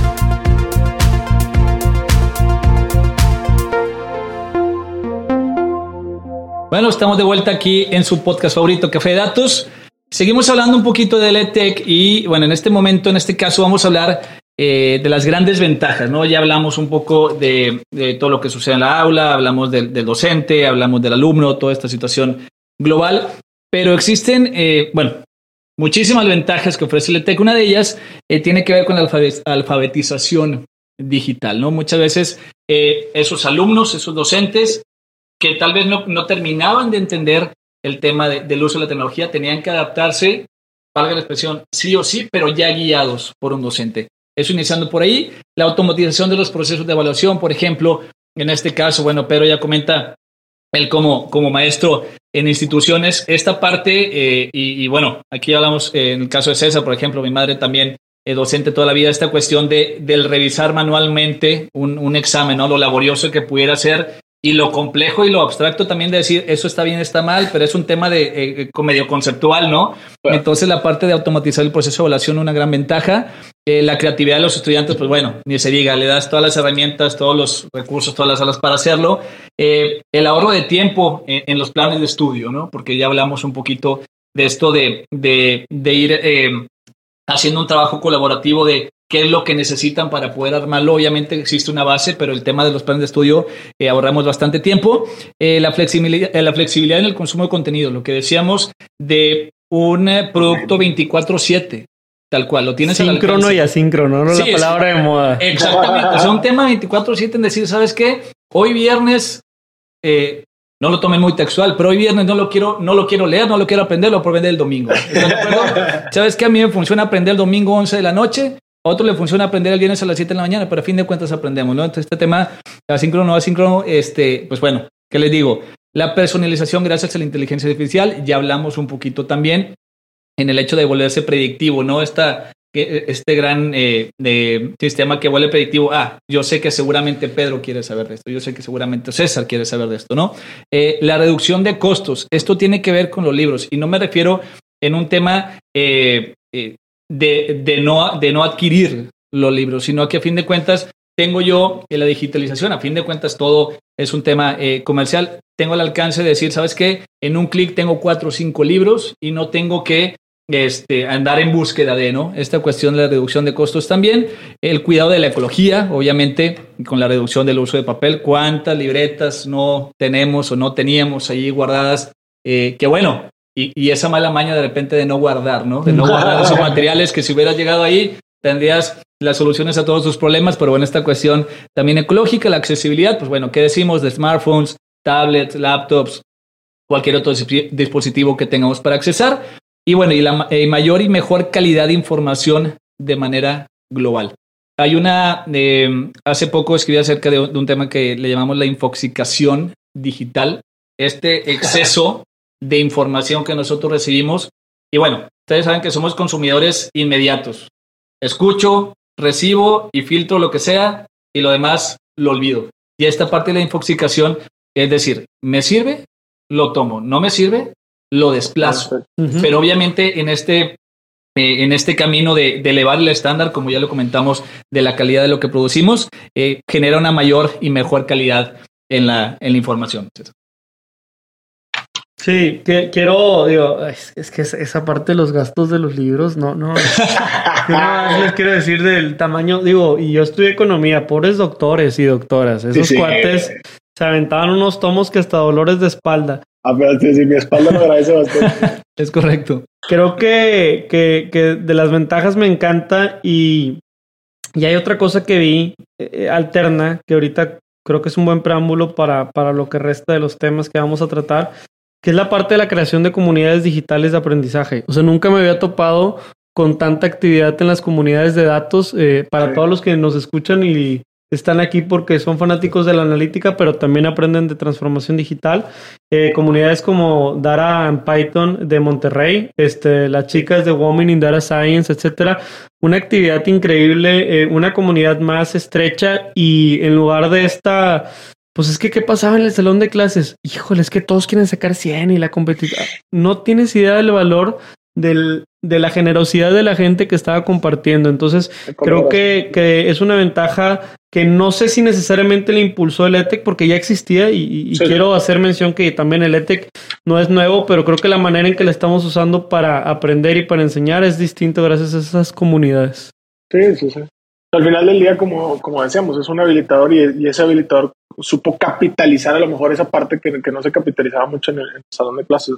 Bueno, estamos de vuelta aquí en su podcast favorito, Café de Datos. Seguimos hablando un poquito del EdTech y, bueno, en este momento, en este caso, vamos a hablar eh, de las grandes ventajas, ¿no? Ya hablamos un poco de, todo lo que sucede en la aula, hablamos del, docente, hablamos del alumno, toda esta situación global, pero existen, eh, bueno, muchísimas ventajas que ofrece el EdTech. Una de ellas eh, tiene que ver con la alfabetización digital, ¿no? Muchas veces esos alumnos, esos docentes, que tal vez no, no terminaban de entender el tema del uso de la tecnología, tenían que adaptarse, valga la expresión, sí o sí, pero ya guiados por un docente. Eso iniciando por ahí, la automatización de los procesos de evaluación, por ejemplo, en este caso, bueno, Pedro ya comenta, él como, como maestro en instituciones, esta parte, eh, y, bueno, aquí hablamos eh, en el caso de César, por ejemplo, mi madre también eh, docente toda la vida, esta cuestión de, del revisar manualmente un, un examen, ¿no? lo laborioso que pudiera ser y lo complejo y lo abstracto también de decir eso está bien, está mal, pero es un tema de eh, eh, medio conceptual, ¿no? Entonces la parte de automatizar el proceso de evaluación una gran ventaja. Eh, la creatividad de los estudiantes, pues bueno, ni se diga, le das todas las herramientas, todos los recursos, todas las salas para hacerlo. el ahorro de tiempo en, los planes de estudio, ¿no? Porque ya hablamos un poquito de esto de, de, de ir haciendo un trabajo colaborativo de qué es lo que necesitan para poder armarlo. Obviamente existe una base, pero el tema de los planes de estudio eh, ahorramos bastante tiempo. Eh, la, flexibilidad, eh, la flexibilidad en el consumo de contenido, lo que decíamos de un producto 24/7. Tal cual, lo tienes Síncrono y asíncrono, no la palabra de moda. Exactamente. es un tema 24-7 en decir, ¿sabes qué? Hoy viernes no lo tomen muy textual, pero hoy viernes no lo quiero, no lo quiero leer, no lo quiero aprender, lo aprender el domingo. ¿Sabes qué? A mí me funciona aprender el domingo 11 de la noche a otro le funciona aprender el viernes a las 7 de la mañana, pero a fin de cuentas aprendemos, ¿no? Entonces, este tema, asíncrono, no asíncrono, este, pues bueno, ¿qué les digo? La personalización gracias a la inteligencia artificial, ya hablamos un poquito también en el hecho de volverse predictivo, ¿no? Esta, este gran eh, sistema que vuelve predictivo, ah, yo sé que seguramente Pedro quiere saber de esto, yo sé que seguramente César quiere saber de esto, ¿no? Eh, la reducción de costos, esto tiene que ver con los libros y no me refiero en un tema eh, de, de, no, de no adquirir los libros, sino que a fin de cuentas tengo yo la digitalización, a fin de cuentas todo es un tema eh, comercial, tengo el alcance de decir, ¿sabes qué? En un clic tengo cuatro o cinco libros y no tengo que este, andar en búsqueda de, ¿no? Esta cuestión de la reducción de costos también, el cuidado de la ecología, obviamente, con la reducción del uso de papel, cuántas libretas no tenemos o no teníamos ahí guardadas, eh, que bueno, y, esa mala maña de repente de no guardar, ¿no? De no guardar esos materiales que si hubieras llegado ahí tendrías las soluciones a todos tus problemas, pero bueno, esta cuestión también ecológica, la accesibilidad, pues bueno, ¿qué decimos de smartphones, tablets, laptops, cualquier otro dispositivo que tengamos para accesar? Y bueno, y la eh, mayor y mejor calidad de información de manera global. Hay una, eh, hace poco escribí acerca de, de un tema que le llamamos la infoxicación digital, este exceso de información que nosotros recibimos. Y bueno, ustedes saben que somos consumidores inmediatos. Escucho, recibo y filtro lo que sea y lo demás lo olvido. Y esta parte de la infoxicación es decir, me sirve, lo tomo, no me sirve, lo desplazo. Pero obviamente en este, eh, en este camino de, elevar el estándar, como ya lo comentamos, de la calidad de lo que producimos, eh, genera una mayor y mejor calidad en la, en la información. Sí, que, quiero, digo, es, que esa parte de los gastos de los libros, no, no. no les quiero decir del tamaño, digo, y yo estudié economía, pobres doctores y doctoras, esos cuates se aventaban unos tomos que hasta dolores de espalda. Pero sí, mi espalda me agradece bastante. es correcto. Creo que, que, que de las ventajas me encanta y, y hay otra cosa que vi eh, alterna, que ahorita creo que es un buen preámbulo para, para lo que resta de los temas que vamos a tratar, que es la parte de la creación de comunidades digitales de aprendizaje. O sea, nunca me había topado con tanta actividad en las comunidades de datos eh, para todos los que nos escuchan y están aquí porque son fanáticos de la analítica, pero también aprenden de transformación digital. Eh, comunidades como Dara and Python de Monterrey, este, las chicas de Women in Data Science, etcétera. Una actividad increíble, eh, una comunidad más estrecha y en lugar de esta pues es que, ¿qué pasaba en el salón de clases? Híjole, es que todos quieren sacar 100 y la competitividad. No tienes idea del valor del, de la generosidad de la gente que estaba compartiendo. Entonces, creo que, que, es una ventaja que no sé si necesariamente le impulsó el ETEC porque ya existía y, quiero hacer mención que también el ETEC no es nuevo, pero creo que la manera en que la estamos usando para aprender y para enseñar es distinto gracias a esas comunidades. Sí, sí, sí. Al final del día, como, como decíamos, es un habilitador y, ese habilitador supo capitalizar a lo mejor esa parte que, que no se capitalizaba mucho en el, salón de clases.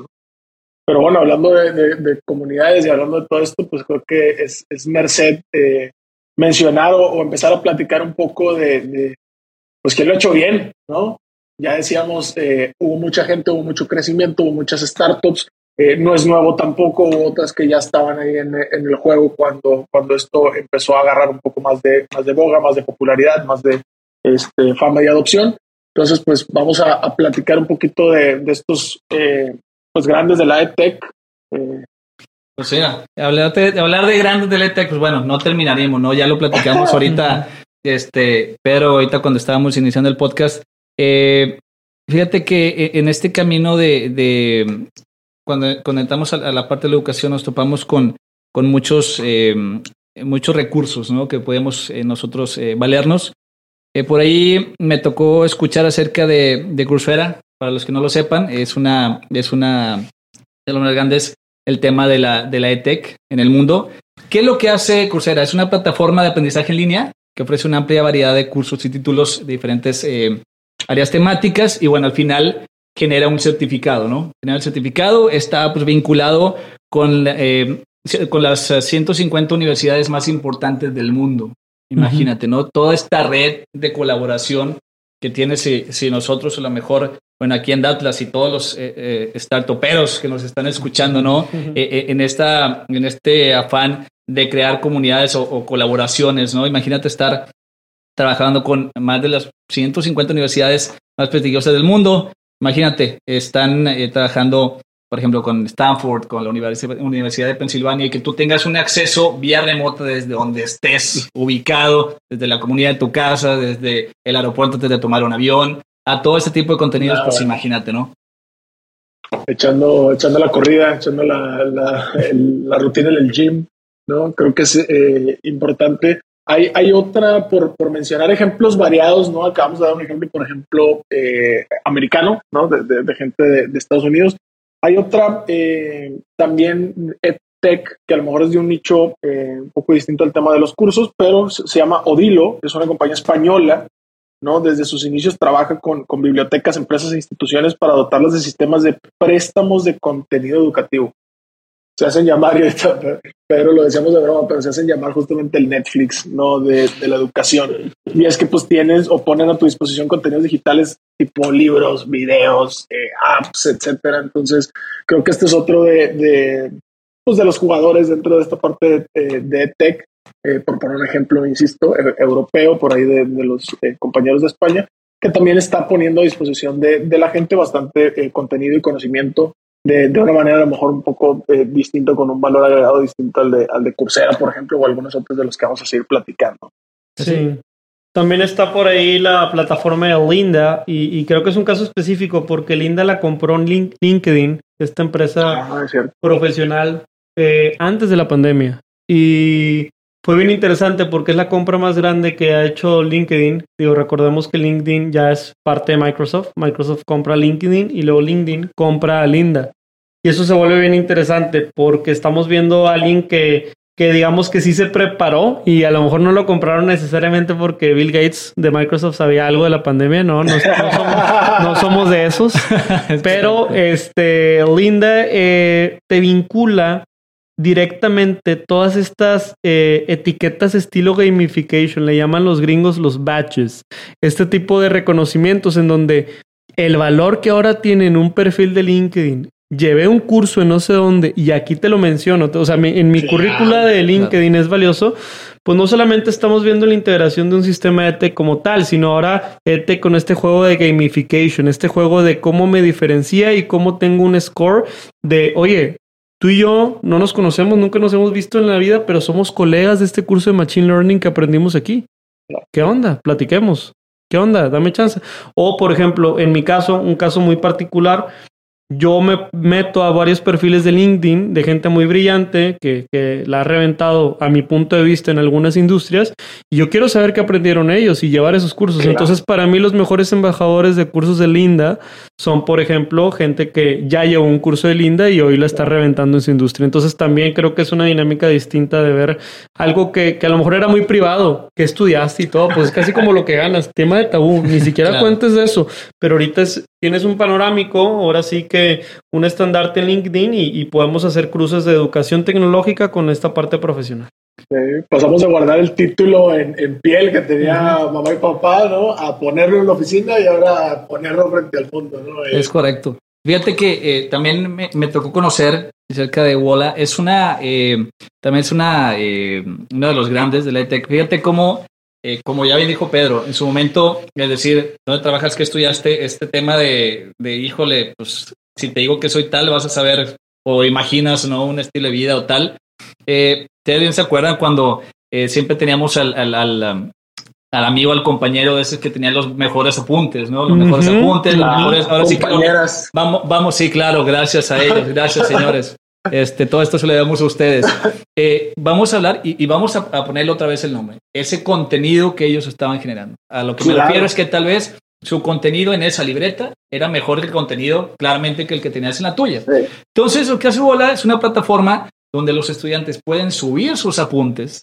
Pero bueno, hablando de, de, comunidades y hablando de todo esto, pues creo que es, es merced eh, mencionar o, empezar a platicar un poco de, pues que lo ha hecho bien, ¿no? Ya decíamos, eh, hubo mucha gente, hubo mucho crecimiento, hubo muchas startups, eh, no es nuevo tampoco, otras que ya estaban ahí en, el juego cuando, cuando esto empezó a agarrar un poco más de, más de boga, más de popularidad, más de este, fama y adopción. Entonces, pues vamos a, platicar un poquito de, estos eh, pues, grandes de la EdTech. Eh. Pues sí, hablar de, hablar de grandes de la EdTech, pues bueno, no terminaríamos, ¿no? Ya lo platicamos ahorita, este, pero ahorita cuando estábamos iniciando el podcast, fíjate que en este camino de, cuando, conectamos a, la parte de la educación nos topamos con, con muchos, eh, muchos recursos ¿no? que podemos eh, nosotros eh, valernos. por ahí me tocó escuchar acerca de, de Coursera, para los que no lo sepan, es una, es una de los más grandes el tema de la, de la ETEC en el mundo. ¿Qué es lo que hace Coursera? Es una plataforma de aprendizaje en línea que ofrece una amplia variedad de cursos y títulos de diferentes áreas temáticas y bueno, al final genera un certificado, ¿no? Genera el certificado, está pues, vinculado con, eh, con las 150 universidades más importantes del mundo. Imagínate, ¿no? Toda esta red de colaboración que tiene si, si, nosotros a lo mejor, bueno, aquí en Datlas y todos los eh, eh startuperos que nos están escuchando, ¿no? Eh, en, esta, en este afán de crear comunidades o, o, colaboraciones, ¿no? Imagínate estar trabajando con más de las 150 universidades más prestigiosas del mundo, Imagínate, están eh, trabajando, por ejemplo, con Stanford, con la Universidad de Pensilvania, y que tú tengas un acceso vía remota desde donde estés ubicado, desde la comunidad de tu casa, desde el aeropuerto antes de tomar un avión, a todo ese tipo de contenidos, pues imagínate, ¿no? Echando, echando la corrida, echando la, la, rutina en el gym, ¿no? Creo que es eh, importante hay, hay otra, por, por, mencionar ejemplos variados, ¿no? Acabamos de dar un ejemplo, por ejemplo, eh, americano, ¿no? De, de, gente de, Estados Unidos. Hay otra eh, también EdTech, que a lo mejor es de un nicho eh, un poco distinto al tema de los cursos, pero se, llama Odilo, es una compañía española, ¿no? Desde sus inicios trabaja con, con bibliotecas, empresas e instituciones para dotarlas de sistemas de préstamos de contenido educativo se hacen llamar, y Pedro lo decíamos de broma, pero se hacen llamar justamente el Netflix, ¿no? De, la educación. Y es que pues tienes o ponen a tu disposición contenidos digitales tipo libros, videos, eh, apps, etcétera. Entonces, creo que este es otro de, pues, de los jugadores dentro de esta parte de, de tech, eh, por poner un ejemplo, insisto, e, europeo, por ahí de, los eh, compañeros de España, que también está poniendo a disposición de, la gente bastante contenido y conocimiento de, de, una manera a lo mejor un poco eh, distinto, con un valor agregado distinto al de, al de Coursera, por ejemplo, o algunos otros de los que vamos a seguir platicando. Sí. También está por ahí la plataforma de Linda y, creo que es un caso específico porque Linda la compró en LinkedIn, esta empresa ah, profesional, eh, antes de la pandemia. Y fue bien interesante porque es la compra más grande que ha hecho LinkedIn. Digo, recordemos que LinkedIn ya es parte de Microsoft. Microsoft compra LinkedIn y luego LinkedIn compra a Linda. Y eso se vuelve bien interesante porque estamos viendo a alguien que, que digamos que sí se preparó y a lo mejor no lo compraron necesariamente porque Bill Gates de Microsoft sabía algo de la pandemia, no, no, somos, de esos. Pero este, Linda eh, te vincula directamente todas estas eh, etiquetas estilo gamification, le llaman los gringos los batches, este tipo de reconocimientos en donde el valor que ahora tiene en un perfil de LinkedIn, llevé un curso en no sé dónde y aquí te lo menciono, o sea, en mi currícula de LinkedIn es valioso, pues no solamente estamos viendo la integración de un sistema ET como tal, sino ahora ET con este juego de gamification, este juego de cómo me diferencia y cómo tengo un score de, oye, Tú y yo no nos conocemos, nunca nos hemos visto en la vida, pero somos colegas de este curso de Machine Learning que aprendimos aquí. ¿Qué onda? Platiquemos. ¿Qué onda? Dame chance. O, por ejemplo, en mi caso, un caso muy particular, yo me meto a varios perfiles de LinkedIn de gente muy brillante que, que, la ha reventado a mi punto de vista en algunas industrias y yo quiero saber qué aprendieron ellos y llevar esos cursos. Entonces, para mí los mejores embajadores de cursos de Linda son, por ejemplo, gente que ya llevó un curso de Linda y hoy la está reventando en su industria. Entonces, también creo que es una dinámica distinta de ver algo que, que a lo mejor era muy privado, que estudiaste y todo, pues es casi como lo que ganas, tema de tabú, ni siquiera cuentes de eso, pero ahorita es, tienes un panorámico, ahora sí que un estandarte en LinkedIn y, podemos hacer cruces de educación tecnológica con esta parte profesional. pasamos de guardar el título en, piel que tenía mamá y papá, ¿no? A ponerlo en la oficina y ahora a ponerlo frente al fondo, ¿no? Es correcto. Fíjate que eh, también me, tocó conocer cerca de Wola, es una, eh, también es una, eh, uno de los grandes de la ETEC. Fíjate cómo como ya bien dijo Pedro, en su momento, es decir, ¿dónde trabajas? que estudiaste? Este tema de, de, híjole, pues si te digo que soy tal, vas a saber o imaginas, ¿no? Un estilo de vida o tal. Eh, ¿Ustedes bien se acuerdan cuando eh, siempre teníamos al, al, al, um, al, amigo, al compañero de ese que tenía los mejores apuntes, ¿no? Los mejores apuntes, las mejores... Ahora sí, vamos, vamos, sí, claro, gracias a ellos, gracias señores. Este, todo esto se lo damos a ustedes. Eh, vamos a hablar y, vamos a, ponerle otra vez el nombre. Ese contenido que ellos estaban generando. A lo que me refiero es que tal vez su contenido en esa libreta era mejor el contenido claramente que el que tenías en la tuya. Entonces, lo que hace Bola es una plataforma donde los estudiantes pueden subir sus apuntes.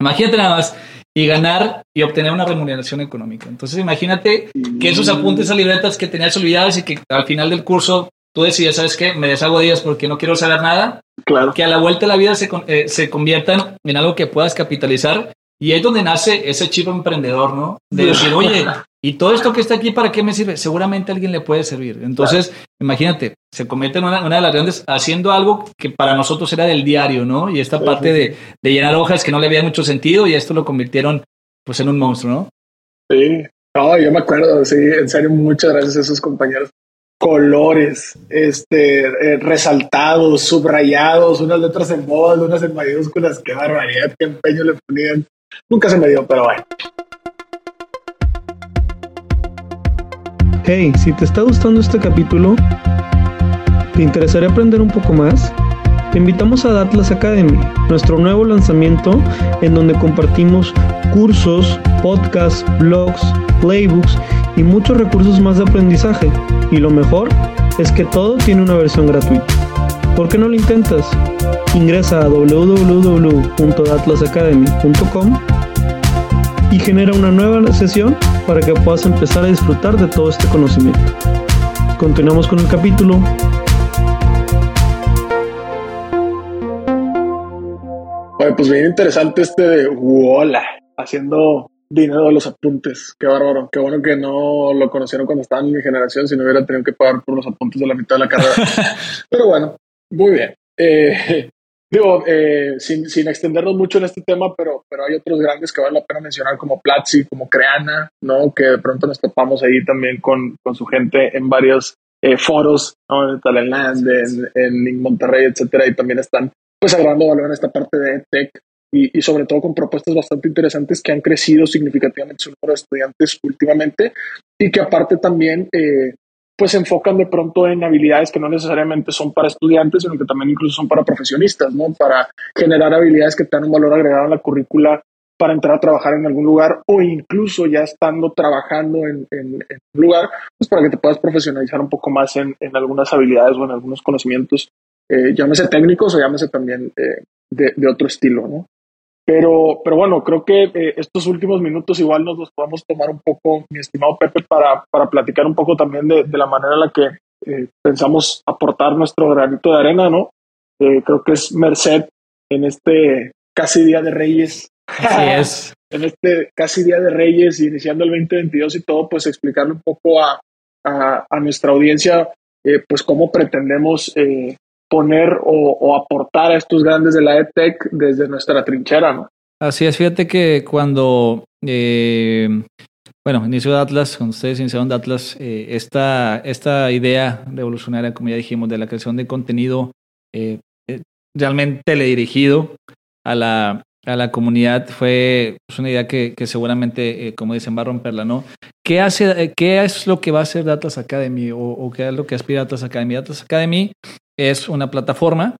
Imagínate nada más y ganar y obtener una remuneración económica. Entonces, imagínate que esos apuntes, esas libretas que tenías olvidadas y que al final del curso tú decías, ¿sabes qué? Me deshago de ellas porque no quiero saber nada. Claro. Que a la vuelta de la vida se, eh, se conviertan en algo que puedas capitalizar y es donde nace ese chip emprendedor, ¿no? De decir, oye, ¿y todo esto que está aquí para qué me sirve? Seguramente a alguien le puede servir. Entonces, imagínate, se comete una, una, de las grandes haciendo algo que para nosotros era del diario, ¿no? Y esta parte de, de, llenar hojas que no le había mucho sentido y esto lo convirtieron pues en un monstruo, ¿no? Sí, no, yo me acuerdo, sí, en serio, muchas gracias a esos compañeros colores, este, eh, resaltados, subrayados, unas letras en bold, unas en mayúsculas, qué barbaridad, qué empeño le ponían. Nunca se me dio, pero bueno. Hey, si te está gustando este capítulo, ¿te interesaría aprender un poco más? Te invitamos a Atlas Academy, nuestro nuevo lanzamiento en donde compartimos cursos, podcasts, blogs, playbooks y muchos recursos más de aprendizaje. Y lo mejor es que todo tiene una versión gratuita. ¿Por qué no lo intentas? Ingresa a www.atlasacademy.com y genera una nueva sesión para que puedas empezar a disfrutar de todo este conocimiento. Continuamos con el capítulo. Bueno, pues bien interesante este de Wola, haciendo dinero de los apuntes. Qué bárbaro. Qué bueno que no lo conocieron cuando estaban en mi generación, si no hubiera tenido que pagar por los apuntes de la mitad de la carrera. Pero bueno, muy bien. Eh, digo, eh, sin, sin, extendernos mucho en este tema, pero, pero hay otros grandes que vale la pena mencionar, como Platzi, como Creana, ¿no? Que de pronto nos topamos ahí también con, con su gente en varios eh, foros, ¿no? En Talentland, en, en Monterrey, etcétera, y también están pues agregando valor en esta parte de tech y, y, sobre todo con propuestas bastante interesantes que han crecido significativamente su número de estudiantes últimamente y que aparte también eh, pues se enfocan de pronto en habilidades que no necesariamente son para estudiantes, sino que también incluso son para profesionistas, ¿no? Para generar habilidades que tengan un valor agregado en la currícula para entrar a trabajar en algún lugar o incluso ya estando trabajando en, un lugar, pues para que te puedas profesionalizar un poco más en, algunas habilidades o en algunos conocimientos, eh, llámese técnicos o llámese también eh, de, otro estilo, ¿no? Pero, pero bueno, creo que eh, estos últimos minutos igual nos los podemos tomar un poco, mi estimado Pepe, para, para platicar un poco también de, de la manera en la que eh, pensamos aportar nuestro granito de arena, ¿no? creo que es Merced en este casi Día de Reyes Así es. en este casi Día de Reyes, iniciando el 2022 y todo, pues explicarle un poco a, a, nuestra audiencia, eh, pues cómo pretendemos eh, poner o, aportar a estos grandes de la EdTech desde nuestra trinchera, ¿no? Así es, fíjate que cuando, eh, bueno, inició Atlas, cuando ustedes iniciaron Atlas, esta, esta idea revolucionaria, como ya dijimos, de la creación de contenido realmente teledirigido a la, a la comunidad fue pues, una idea que, seguramente, eh, como dicen, va a romperla, ¿no? ¿Qué, hace, eh, ¿Qué es lo que va a hacer Datas Academy o, qué es lo que aspira Datas Academy? Datas Academy es una plataforma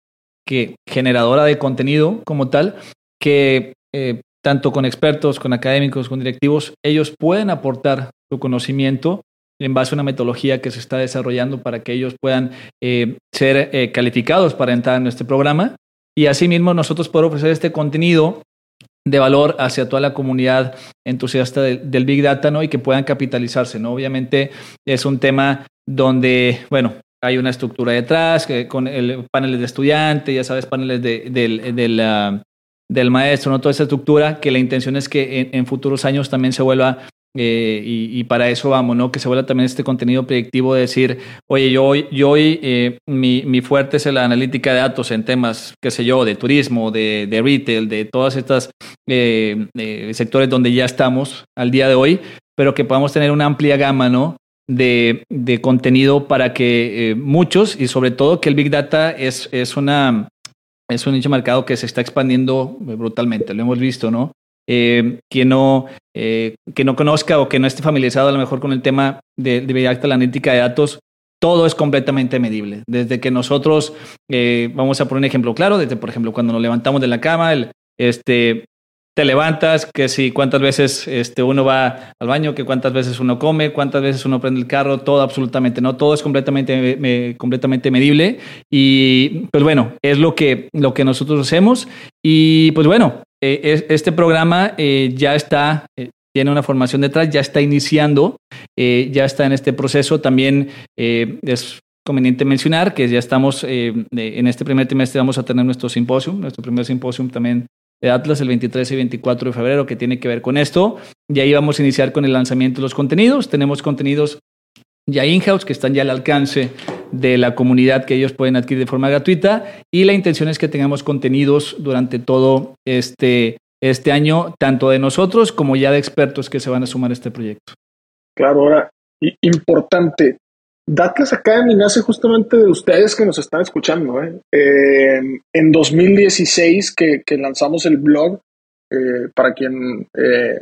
que generadora de contenido como tal, que eh, tanto con expertos, con académicos, con directivos, ellos pueden aportar su conocimiento en base a una metodología que se está desarrollando para que ellos puedan ser calificados para entrar en este programa y asimismo nosotros poder ofrecer este contenido de valor hacia toda la comunidad entusiasta del Big Data, ¿no? Y que puedan capitalizarse, ¿no? Obviamente es un tema donde, bueno, hay una estructura detrás, que con el paneles de estudiante, ya sabes, paneles de, del, ah, del, maestro, ¿no? Toda esa estructura, que la intención es que en futuros años también se vuelva eh, y, para eso vamos, ¿no? Que se vuelva también este contenido predictivo de decir, oye, yo hoy, yo hoy eh, mi, mi, fuerte es la analítica de datos en temas, qué sé yo, de turismo, de, de retail, de todas estas eh, sectores donde ya estamos al día de hoy, pero que podamos tener una amplia gama, ¿no? De, de contenido para que muchos, y sobre todo que el Big Data es, es, una, es un nicho mercado que se está expandiendo brutalmente, lo hemos visto, ¿no? eh, quien, no, eh, que no conozca o que no esté familiarizado a lo mejor con el tema de, de la analítica de datos, todo es completamente medible. Desde que nosotros, eh, vamos a poner un ejemplo claro, desde por ejemplo cuando nos levantamos de la cama, el, este, te levantas, que si cuántas veces este, uno va al baño, que cuántas veces uno come, cuántas veces uno prende el carro, todo absolutamente, no, todo es completamente, completamente medible y pues bueno, es lo que, lo que nosotros hacemos y pues bueno, eh, este programa eh, ya está, eh, tiene una formación detrás, ya está iniciando, ya está en este proceso. También es conveniente mencionar que ya estamos en este primer trimestre, vamos a tener nuestro simposio, nuestro primer simposio también de Atlas el 23 y 24 de febrero que tiene que ver con esto. Y ahí vamos a iniciar con el lanzamiento de los contenidos. Tenemos contenidos ya in-house que están ya al alcance de la comunidad que ellos pueden adquirir de forma gratuita y la intención es que tengamos contenidos durante todo este, este año, tanto de nosotros como ya de expertos que se van a sumar a este proyecto. Claro, ahora, importante, Datlas Academy nace justamente de ustedes que nos están escuchando. ¿eh? en 2016 que, que, lanzamos el blog, eh, para quien eh,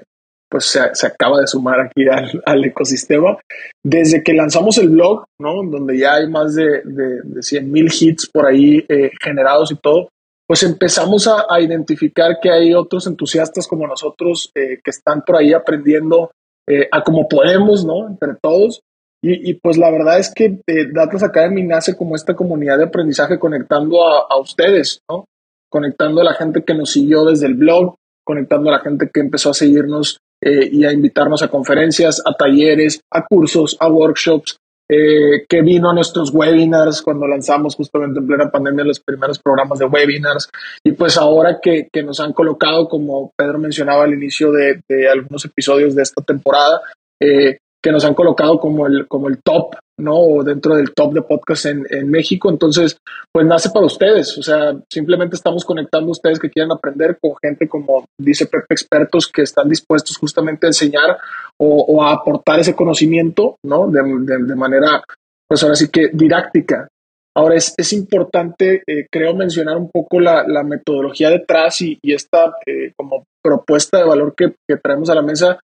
pues se, acaba de sumar aquí al, ecosistema. Desde que lanzamos el blog, ¿no? Donde ya hay más de, de, 100 mil hits por ahí eh, generados y todo, pues empezamos a, identificar que hay otros entusiastas como nosotros eh, que están por ahí aprendiendo eh, a como podemos, ¿no? Entre todos. Y, pues la verdad es que Datos Academy nace como esta comunidad de aprendizaje conectando a, a ustedes, ¿no? Conectando a la gente que nos siguió desde el blog, conectando a la gente que empezó a seguirnos eh, y a invitarnos a conferencias, a talleres, a cursos, a workshops, eh, que vino a nuestros webinars cuando lanzamos justamente en plena pandemia los primeros programas de webinars y pues ahora que, que nos han colocado, como Pedro mencionaba al inicio de, de algunos episodios de esta temporada, eh, que nos han colocado como el, como el top, ¿no? O dentro del top de podcast en, en, México. Entonces, pues nace para ustedes. O sea, simplemente estamos conectando a ustedes que quieran aprender con gente como dice Pepe, expertos que están dispuestos justamente a enseñar o, a aportar ese conocimiento, ¿no? De, de, manera, pues ahora sí que didáctica. Ahora es, es importante, eh, creo, mencionar un poco la, la metodología detrás y, y esta eh, como propuesta de valor que, que traemos a la mesa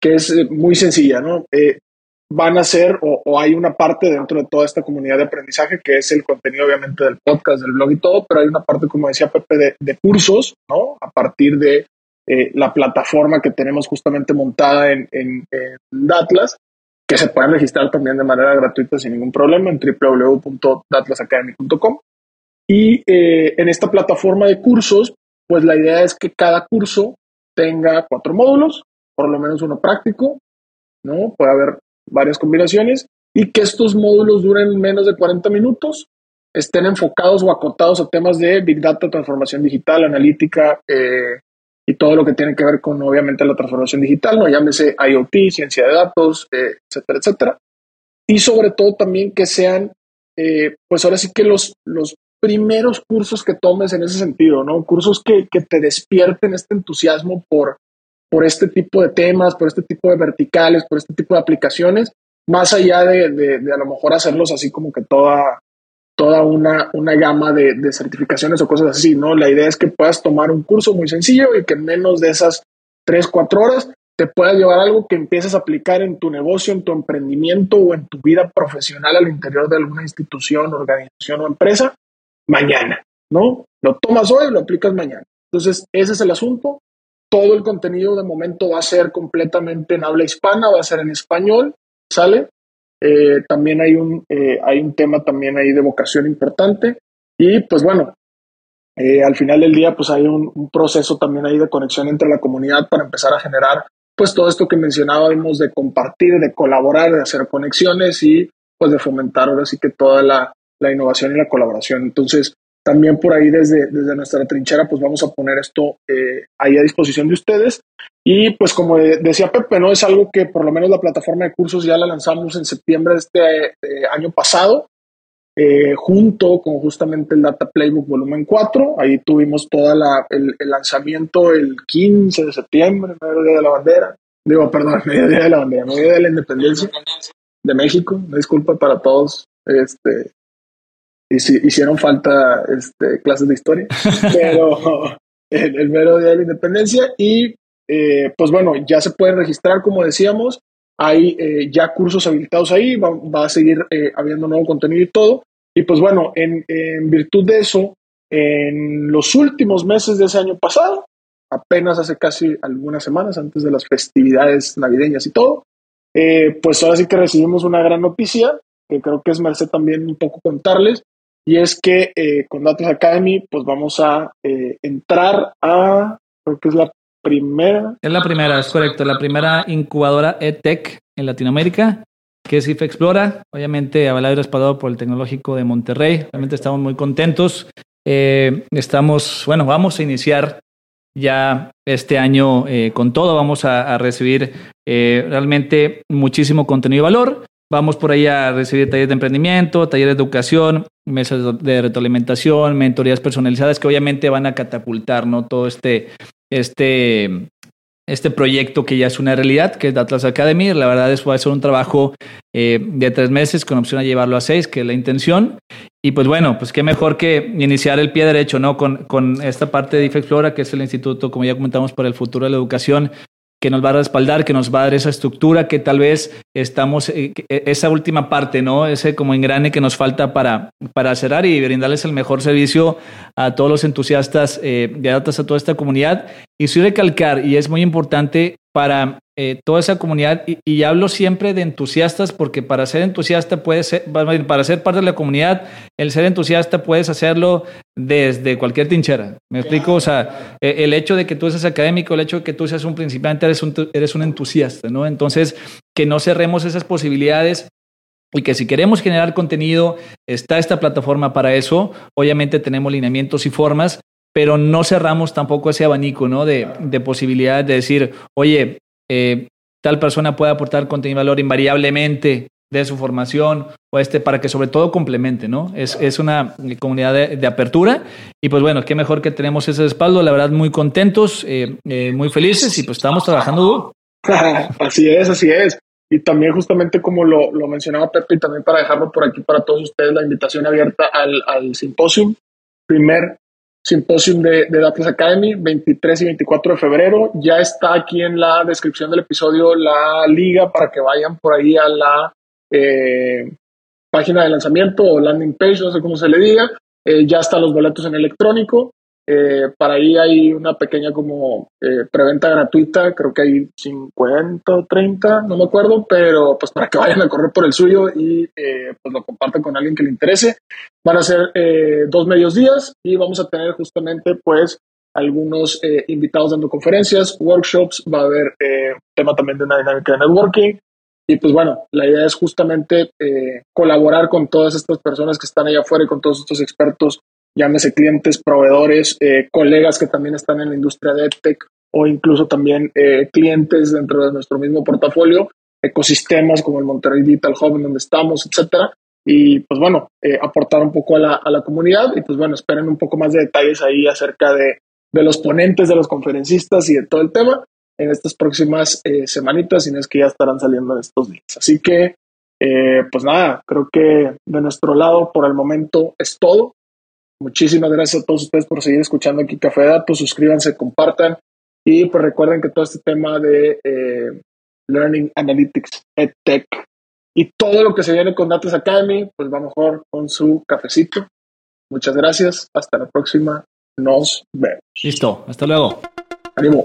que es eh, muy sencilla, ¿no? Eh, van a ser o, hay una parte dentro de toda esta comunidad de aprendizaje que es el contenido obviamente del podcast, del blog y todo, pero hay una parte, como decía Pepe, de, cursos, ¿no? A partir de eh, la plataforma que tenemos justamente montada en, en, Datlas, que se pueden registrar también de manera gratuita sin ningún problema en www.datlasacademy.com. Y eh, en esta plataforma de cursos, pues la idea es que cada curso tenga cuatro módulos, por lo menos uno práctico, ¿no? Puede haber varias combinaciones y que estos módulos duren menos de 40 minutos, estén enfocados o acotados a temas de Big Data, transformación digital, analítica eh, y todo lo que tiene que ver con, obviamente, la transformación digital, ¿no? Llámese IoT, ciencia de datos, eh, etcétera, etcétera. Y sobre todo también que sean, eh, pues ahora sí que los, los primeros cursos que tomes en ese sentido, ¿no? Cursos que, que te despierten este entusiasmo por, por este tipo de temas, por este tipo de verticales, por este tipo de aplicaciones, más allá de, de, a lo mejor hacerlos así como que toda, toda una, una gama de, de, certificaciones o cosas así, ¿no? La idea es que puedas tomar un curso muy sencillo y que en menos de esas 3, 4 horas te puedas llevar algo que empieces a aplicar en tu negocio, en tu emprendimiento o en tu vida profesional al interior de alguna institución, organización o empresa mañana, ¿no? Lo tomas hoy y lo aplicas mañana. Entonces, ese es el asunto. Todo el contenido de momento va a ser completamente en habla hispana, va a ser en español, ¿sale? Eh, también hay un, eh, hay un tema también ahí de vocación importante. Y pues bueno, eh, al final del día pues hay un, proceso también ahí de conexión entre la comunidad para empezar a generar pues todo esto que mencionábamos de compartir, de colaborar, de hacer conexiones y pues de fomentar ahora sí que toda la, la innovación y la colaboración. Entonces, también por ahí desde, desde nuestra trinchera, pues vamos a poner esto eh, ahí a disposición de ustedes. Y pues como decía Pepe, ¿no? Es algo que por lo menos la plataforma de cursos ya la lanzamos en septiembre de este eh, año pasado, eh, junto con justamente el Data Playbook Volumen 4. Ahí tuvimos todo el, el, lanzamiento el 15 de septiembre, medio día de la bandera. Digo, perdón, medio día de la bandera, medio día de la independencia de México. Disculpa para todos este, y si, hicieron falta este, clases de historia, pero el, el, mero día de la independencia y eh, pues bueno, ya se pueden registrar como decíamos, hay eh, ya cursos habilitados ahí, va, a seguir eh, habiendo nuevo contenido y todo. Y pues bueno, en, en, virtud de eso, en los últimos meses de ese año pasado, apenas hace casi algunas semanas antes de las festividades navideñas y todo, pues ahora sí que recibimos una gran noticia, que creo que es merced también un poco contarles, y es que eh, con Datos Academy, pues vamos a eh, entrar a, creo que es la primera. Es la primera, es correcto, la primera incubadora EdTech en Latinoamérica, que es IFE Explora, obviamente avalado y respaldado por el Tecnológico de Monterrey. Realmente estamos muy contentos. Eh, estamos, bueno, vamos a iniciar ya este año con todo. Vamos a, a recibir realmente muchísimo contenido y valor. Vamos por ahí a recibir talleres de emprendimiento, talleres de educación, mesas de retroalimentación, mentorías personalizadas que obviamente van a catapultar ¿no? todo este, este, este proyecto que ya es una realidad, que es Atlas Academy. La verdad es que va a ser un trabajo eh, de tres meses con opción a llevarlo a seis, que es la intención. Y pues bueno, pues qué mejor que iniciar el pie derecho, ¿no? Con, con esta parte de IFE Explora, que es el Instituto, como ya comentamos, para el futuro de la educación, que nos va a respaldar, que nos va a dar esa estructura que tal vez estamos, eh, eh, esa última parte, ¿no? Ese como engrane que nos falta para, para cerrar y brindarles el mejor servicio a todos los entusiastas eh, de datos, a toda esta comunidad. Y sí recalcar, y es muy importante para eh, toda esa comunidad, y, hablo siempre de entusiastas, porque para ser entusiasta puedes ser, para ser parte de la comunidad, el ser entusiasta puedes hacerlo desde cualquier tinchera. ¿Me explico? O sea, e, el hecho de que tú seas académico, el hecho de que tú seas un principiante, eres un, eres un entusiasta, ¿no? Entonces, que no cerremos esas posibilidades y que si queremos generar contenido, está esta plataforma para eso. Obviamente tenemos lineamientos y formas, pero no cerramos tampoco ese abanico ¿no? de, de posibilidades de decir, oye, eh, tal persona puede aportar contenido y valor invariablemente de su formación o este para que sobre todo complemente, ¿no? Es, es una comunidad de, apertura y pues bueno, qué mejor que tenemos ese respaldo, la verdad muy contentos, eh, eh, muy felices y pues estamos trabajando así es, así es. Y también justamente como lo, lo, mencionaba Pepe y también para dejarlo por aquí para todos ustedes la invitación abierta al, al simposio, primer Simposium de, de Academy, 23 y 24 de febrero. Ya está aquí en la descripción del episodio la liga para que vayan por ahí a la eh, página de lanzamiento o landing page, no sé cómo se le diga. Eh, ya están los boletos en electrónico. Eh, para ahí hay una pequeña como eh, preventa gratuita, creo que hay 50 o 30, no me acuerdo, pero pues para que vayan a correr por el suyo y eh, pues lo compartan con alguien que le interese. Van a ser dos medios días y vamos a tener justamente pues algunos invitados dando conferencias, workshops, va a haber tema también de una dinámica de networking. Y pues bueno, la idea es justamente colaborar con todas estas personas que están allá afuera y con todos estos expertos llámese clientes, proveedores, eh, colegas que también están en la industria de EdTech o incluso también eh, clientes dentro de nuestro mismo portafolio, ecosistemas como el Monterrey Digital Hub en donde estamos, etcétera. Y pues bueno, eh, aportar un poco a la, a la, comunidad y pues bueno, esperen un poco más de detalles ahí acerca de, de los ponentes, de los conferencistas y de todo el tema en estas próximas semanitas, y no es que ya estarán saliendo en estos días. Así que, pues nada, creo que de nuestro lado por el momento es todo. Muchísimas gracias a todos ustedes por seguir escuchando aquí Café de Datos. Suscríbanse, compartan y pues recuerden que todo este tema de eh, Learning Analytics, EdTech y todo lo que se viene con Datos Academy, pues va mejor con su cafecito. Muchas gracias. Hasta la próxima. Nos vemos. Listo. Hasta luego. Ánimo.